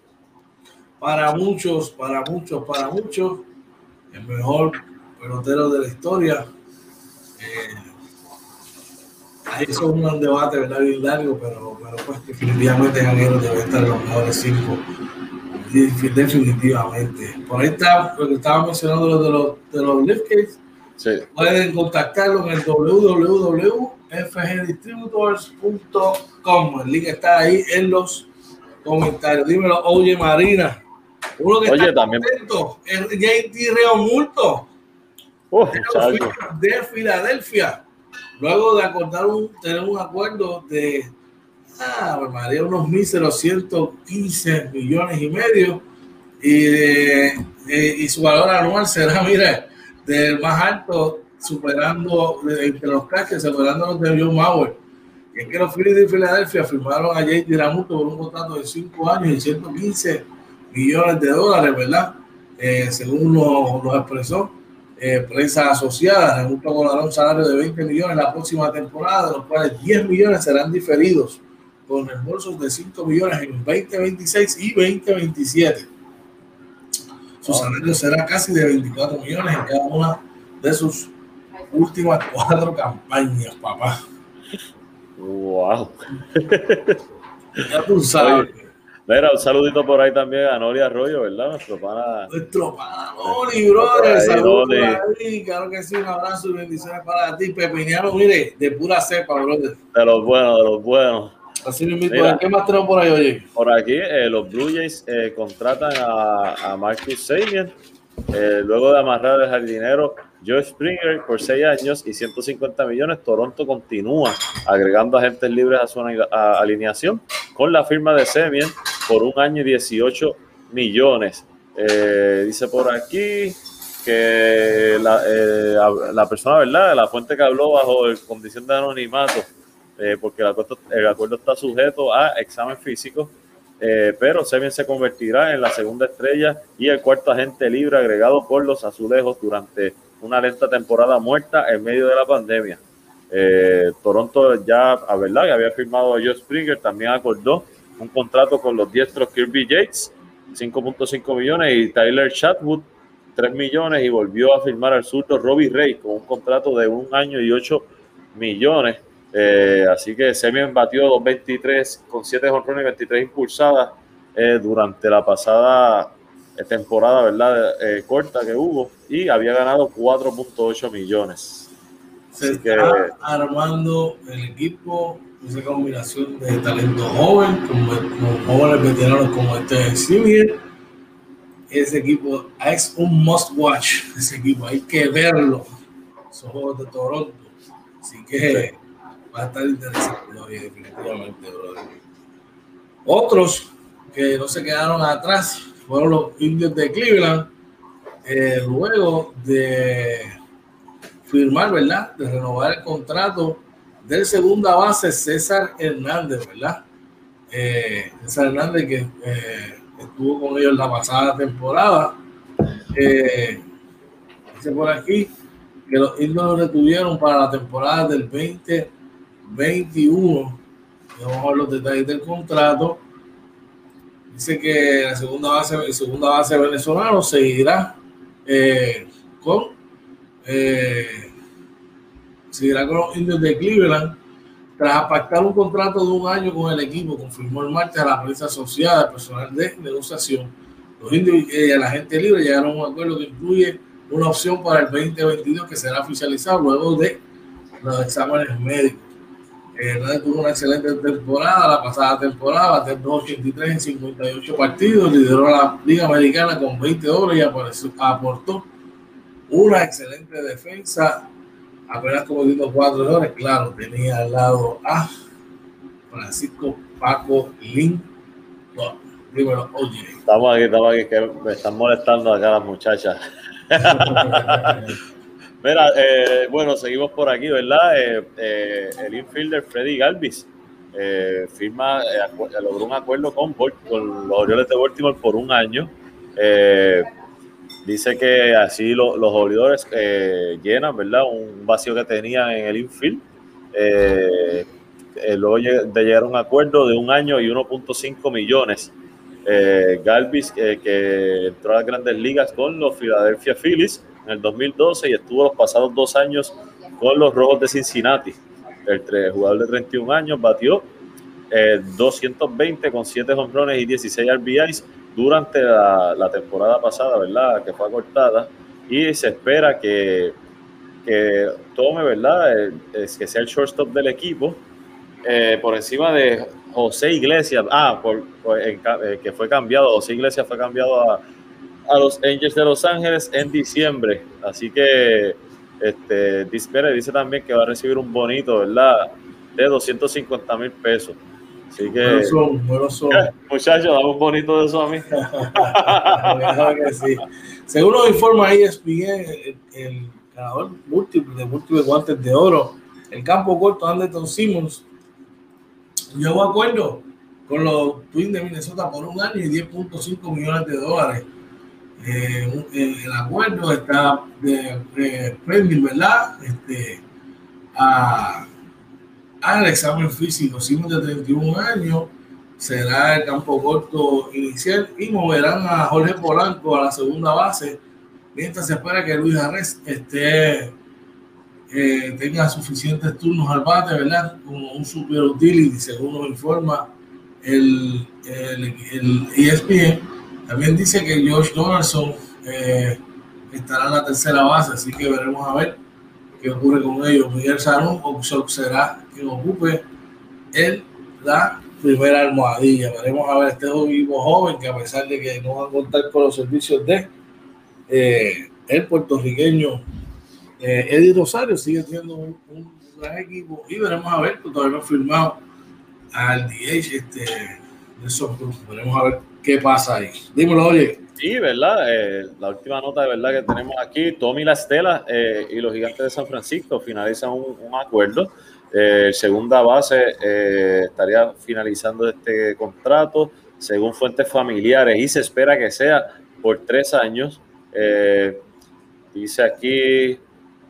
Para muchos, para muchos, para muchos, el mejor pelotero de la historia. Eh, eso es un debate, ¿verdad? Bien largo, pero, pero pues definitivamente Javier debe estar en los mejores cinco. Definitivamente. Por ahí está lo que estaba mencionando de los, de los liftgates. Sí. Pueden contactarlo en el www fgdistributors.com. El link está ahí en los comentarios. Dímelo, oye Marina. Uno que oye, está también. contento es JT Reomulto uh, de, de Filadelfia. Luego de acordar un, tener un acuerdo de ah, María, unos 1.015 millones y medio y, de, y su valor anual será, <laughs> mira, del más alto superando entre los caches, superando los de John Mauer. es que los Phillies de Filadelfia firmaron a JT Ramuto por un contrato de 5 años y 115 millones de dólares, ¿verdad? Eh, según nos, expresó eh, prensa asociada, Ramuto cobrará un salario de 20 millones la próxima temporada, de los cuales 10 millones serán diferidos con reembolsos de 5 millones en 2026 y 2027. Su salario será casi de 24 millones en cada una de sus últimas cuatro campañas, papá. Wow. Ya tú sabes. Mira, un saludito por ahí también a Nori Arroyo, ¿verdad? Nuestro pana. Nuestro pana Nori, brother. Saludos ahí. Claro que sí, un abrazo y bendiciones para ti. Pepiniano, mire, de pura cepa, brother. De los buenos, de los buenos. Así mismo, ¿qué más tenemos por ahí, oye? Por aquí, eh, los Blue Jays eh, contratan a, a Marcus Sabian eh, luego de amarrar el jardinero Joe Springer por 6 años y 150 millones, Toronto continúa agregando agentes libres a su alineación con la firma de Semien por un año y 18 millones. Eh, dice por aquí que la, eh, la, persona, ¿verdad? La fuente que habló bajo condición de anonimato, porque el acuerdo, el está sujeto a examen físico eh, pero Semien se convertirá en la segunda estrella y el cuarto agente libre agregado por los azulejos durante una lenta temporada muerta en medio de la pandemia. Eh, Toronto ya, a verdad, que había firmado a Joe Springer, también acordó un contrato con los diestros Kirby Yates, 5.5 millones, y Tyler Chatwood, 3 millones, y volvió a firmar al surto Robbie Ray con un contrato de un año y 8 millones. Eh, así que Semien batió 2.23 con 7 jonrones y 23 impulsadas eh, durante la pasada temporada, ¿verdad? corta que hubo y había ganado 4.8 millones. Se está armando el equipo, esa combinación de talento joven, con, jóvenes veteranos como este Semien. Ese equipo es un must watch. Ese equipo hay que verlo. Son juegos de Toronto. Así que va a estar interesante hoy, definitivamente, brother. Otros que no se quedaron atrás fueron los indios de Cleveland, eh, luego de firmar, ¿verdad? De renovar el contrato del segunda base César Hernández, ¿verdad? eh, César Hernández, que eh, estuvo con ellos la pasada temporada. Dice por aquí que los indios lo retuvieron para la temporada del 2021. Vamos a ver los detalles del contrato. Dice que la segunda base, el segunda base venezolano seguirá eh, con eh, seguirá con los indios de Cleveland tras pactar un contrato de un año con el equipo, confirmó el martes a la prensa asociada, personal de negociación. Los indios y el agente libre llegaron a un acuerdo que incluye una opción para el 2022 que será oficializado luego de los exámenes médicos. Hernández tuvo una excelente temporada, la pasada temporada, batió 283 en 58 partidos, lideró la Liga Americana con 20 horas y apareció, aportó una excelente defensa, apenas cometiendo cuatro horas, claro, tenía al lado a Francisco Paco Lin. Primero, oye. Estamos aquí, estamos aquí, que me están molestando acá las muchachas. <laughs> Mira, eh, bueno, seguimos por aquí, ¿verdad? Eh, eh, el infielder Freddy Galvis firma, logró un acuerdo con, con, los Orioles de Baltimore por un año. dice que así los Orioles llenan, ¿verdad? Un vacío que tenían en el infield. luego de llegar a un acuerdo de un año y 1.5 millones eh, Galvis, que entró a las grandes ligas con los Philadelphia Phillies en el 2012 y estuvo los pasados dos años con los Rojos de Cincinnati. El jugador de 31 años batió 220 eh, con 7 honrones y 16 RBIs durante la, temporada pasada, ¿verdad? Que fue acortada y se espera que, que tome, ¿verdad? que sea el shortstop del equipo eh, por encima de José Iglesias, ah, por, eh, que fue cambiado, José Iglesias fue cambiado a, a, los Angels de Los Ángeles en diciembre. Así que este, dice, dice también que va a recibir un bonito, ¿verdad? De 250 mil pesos. Así que. Buenos son, buenos son. <laughs> Muchachos, dame un bonito de eso a mí. <laughs> que sí. Según nos informa ESPN, el, el ganador múltiple de múltiples guantes de oro, el campo corto Anderson Simmons Llegó a acuerdo con los Twins de Minnesota por un año y 10.5 millones de dólares. Eh, el acuerdo está de, de ¿verdad? Este, al examen físico, Simón de 31 años, será el campo corto inicial y moverán a Jorge Polanco a la segunda base, mientras se espera que Luis Arres esté eh, tenga suficientes turnos al bate, ¿verdad? Como un super utility, según nos informa el, el, ESPN. También dice que Josh Donaldson eh, estará en la tercera base, así que veremos a ver qué ocurre con ellos. Miguel Sanón será quien ocupe el, la primera almohadilla. Veremos a ver este equipo joven que a pesar de que no va a contar con los servicios de eh, el puertorriqueño eh, Eddie Rosario sigue siendo un, gran equipo y veremos a ver, pues, todavía no firmado al DH este, Nelson Cruz. Veremos a ver qué pasa ahí. Dímelo, oye. Sí, ¿verdad? Eh, la última nota de verdad que tenemos aquí, Tommy La Estela eh, y los gigantes de San Francisco finalizan un, acuerdo. el segunda base estaría finalizando este contrato según fuentes familiares y se espera que sea por tres años. dice aquí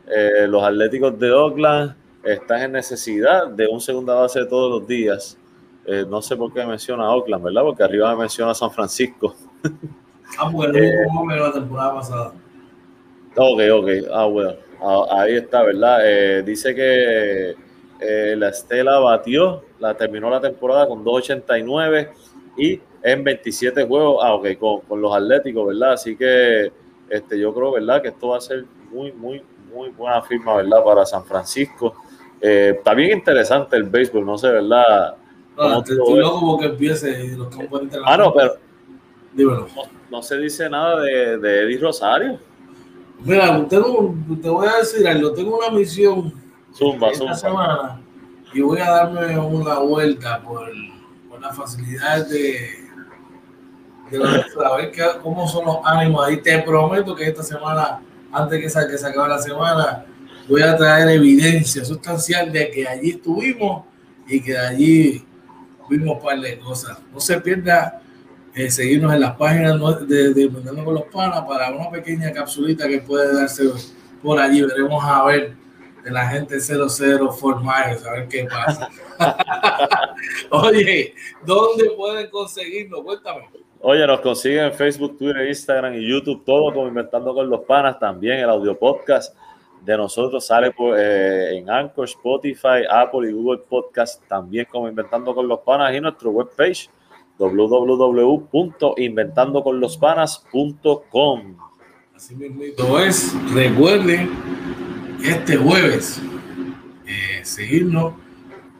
eh, los Atléticos de Oakland están en necesidad de un segunda base todos los días. Eh, no sé por qué menciona Oakland, ¿verdad? Porque arriba me menciona San Francisco. <laughs> ah, porque eh, la temporada pasada. Ok, ok. Ah, bueno. Ah, ahí está, ¿verdad? Eh, dice que la Estela batió, la terminó la temporada con 2.89 y en 27 juegos, ah, ok, con, con los Atléticos, ¿verdad? Así que este, yo creo, ¿verdad? Que esto va a ser muy, muy, muy buena firma, ¿verdad? Para San Francisco. Eh, está bien interesante el béisbol, no sé, ¿verdad? No, estoy loco que empiece los campos Ah, no, pero no, no, se dice nada de, de Eddie Rosario. Mira, usted te voy a decir algo, tengo una misión zumba, esta semana y voy a darme una vuelta por, por las facilidades de, de saber cómo son los ánimos ahí. Te prometo que esta semana antes que se, que se acabe la semana, voy a traer evidencia sustancial de que allí estuvimos y que allí vimos un par de cosas. No se pierda eh, seguirnos en las páginas de, de con los Panas para una pequeña capsulita que puede darse por allí. Veremos a ver de la gente 00 Fort Myers, a ver qué pasa. <laughs> Oye, ¿dónde pueden conseguirlo? Cuéntame. Oye, nos consiguen en Facebook, Twitter, Instagram y YouTube, todo como Inventando con los Panas, también el audio podcast de nosotros sale por, eh, en Anchor, Spotify, Apple y Google Podcast, también como Inventando con los Panas y nuestro webpage www.inventandoconlospanas.com. Así mismo es. Recuerden este jueves eh, seguirnos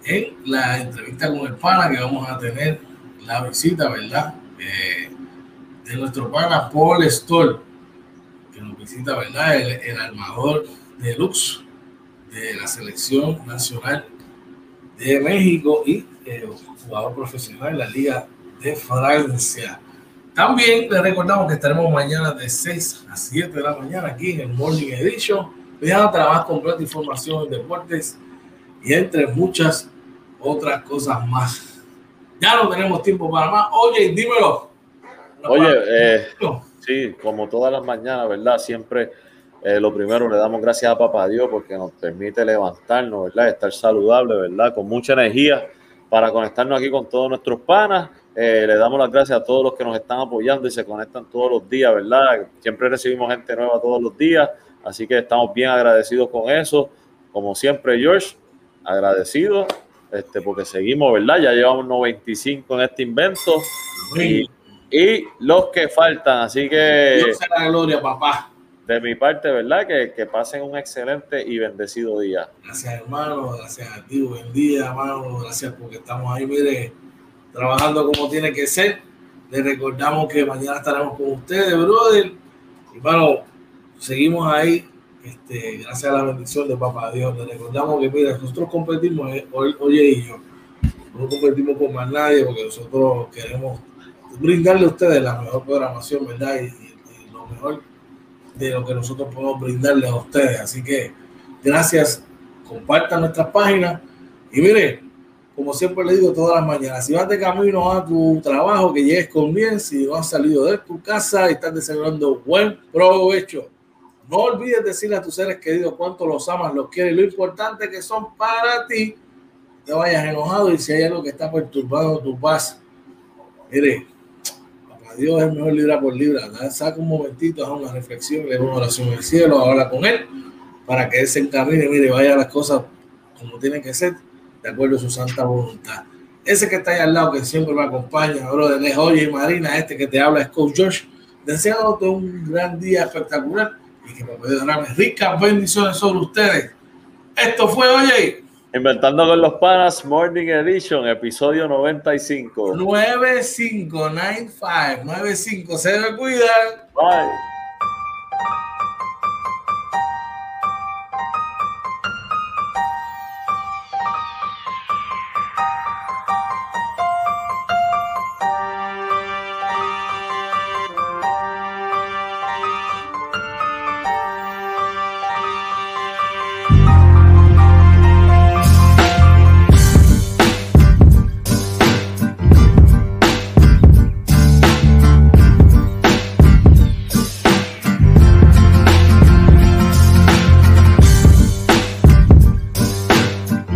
en la entrevista con el pana que vamos a tener la visita, ¿verdad? Eh, de nuestro pana Paul Stoll, que nos visita, ¿verdad? El, el armador deluxe de la selección nacional de México y eh, jugador profesional en la Liga de Francia. También les recordamos que estaremos mañana de 6 a 7 de la mañana aquí en el Morning Edition. a trabajar completa información en deportes y entre muchas otras cosas más. Ya no tenemos tiempo para más. Oye, dímelo. Oye, eh, sí, como todas las mañanas, ¿verdad? Siempre eh, lo primero, le damos gracias a Papá Dios porque nos permite levantarnos, ¿verdad? Estar saludable, ¿verdad? Con mucha energía para conectarnos aquí con todos nuestros panas. Eh, le damos las gracias a todos los que nos están apoyando y se conectan todos los días, ¿verdad? Siempre recibimos gente nueva todos los días, así que estamos bien agradecidos con eso. Como siempre, George, agradecido, este, porque seguimos, ¿verdad? Ya llevamos 95 en este invento y, y los que faltan, así que... Dios sea la gloria, papá de mi parte, ¿verdad? Que, que, pasen un excelente y bendecido día. Gracias, hermano. Gracias a ti. Buen día, hermano. Gracias porque estamos ahí, mire, trabajando como tiene que ser. Les recordamos que mañana estaremos con ustedes, brother. Y, bueno, seguimos ahí. Este, gracias a la bendición de Papá Dios. Les recordamos que, mira, nosotros competimos, eh, oye y yo. No competimos con más nadie porque nosotros queremos brindarle a ustedes la mejor programación, ¿verdad? y, y lo mejor de lo que nosotros podemos brindarles a ustedes. Así que gracias, compartan nuestras páginas y mire, como siempre le digo todas las mañanas, si vas de camino a tu trabajo, que llegues con bien, si no has salido de tu casa y estás desarrollando buen provecho. No olvides decirle a tus seres queridos cuánto los amas, los quieres, lo importante que son para ti. Te vayas enojado y si hay algo que está perturbando tu paz, mire, Dios es mejor libra por libra. Saca un momentito, haz una reflexión, le una oración al cielo, habla con Él, para que Él se encamine, mire, vaya las cosas como tienen que ser, de acuerdo a su santa voluntad. Ese que está ahí al lado, que siempre me acompaña, brother, es Oye Marina, este que te habla es Coach George, deseándote un gran día espectacular y que me pueda darme ricas bendiciones sobre ustedes. Esto fue Oye. Inventando con los panas, Morning Edition, episodio 95. 9595, 95, se me cuida. Bye.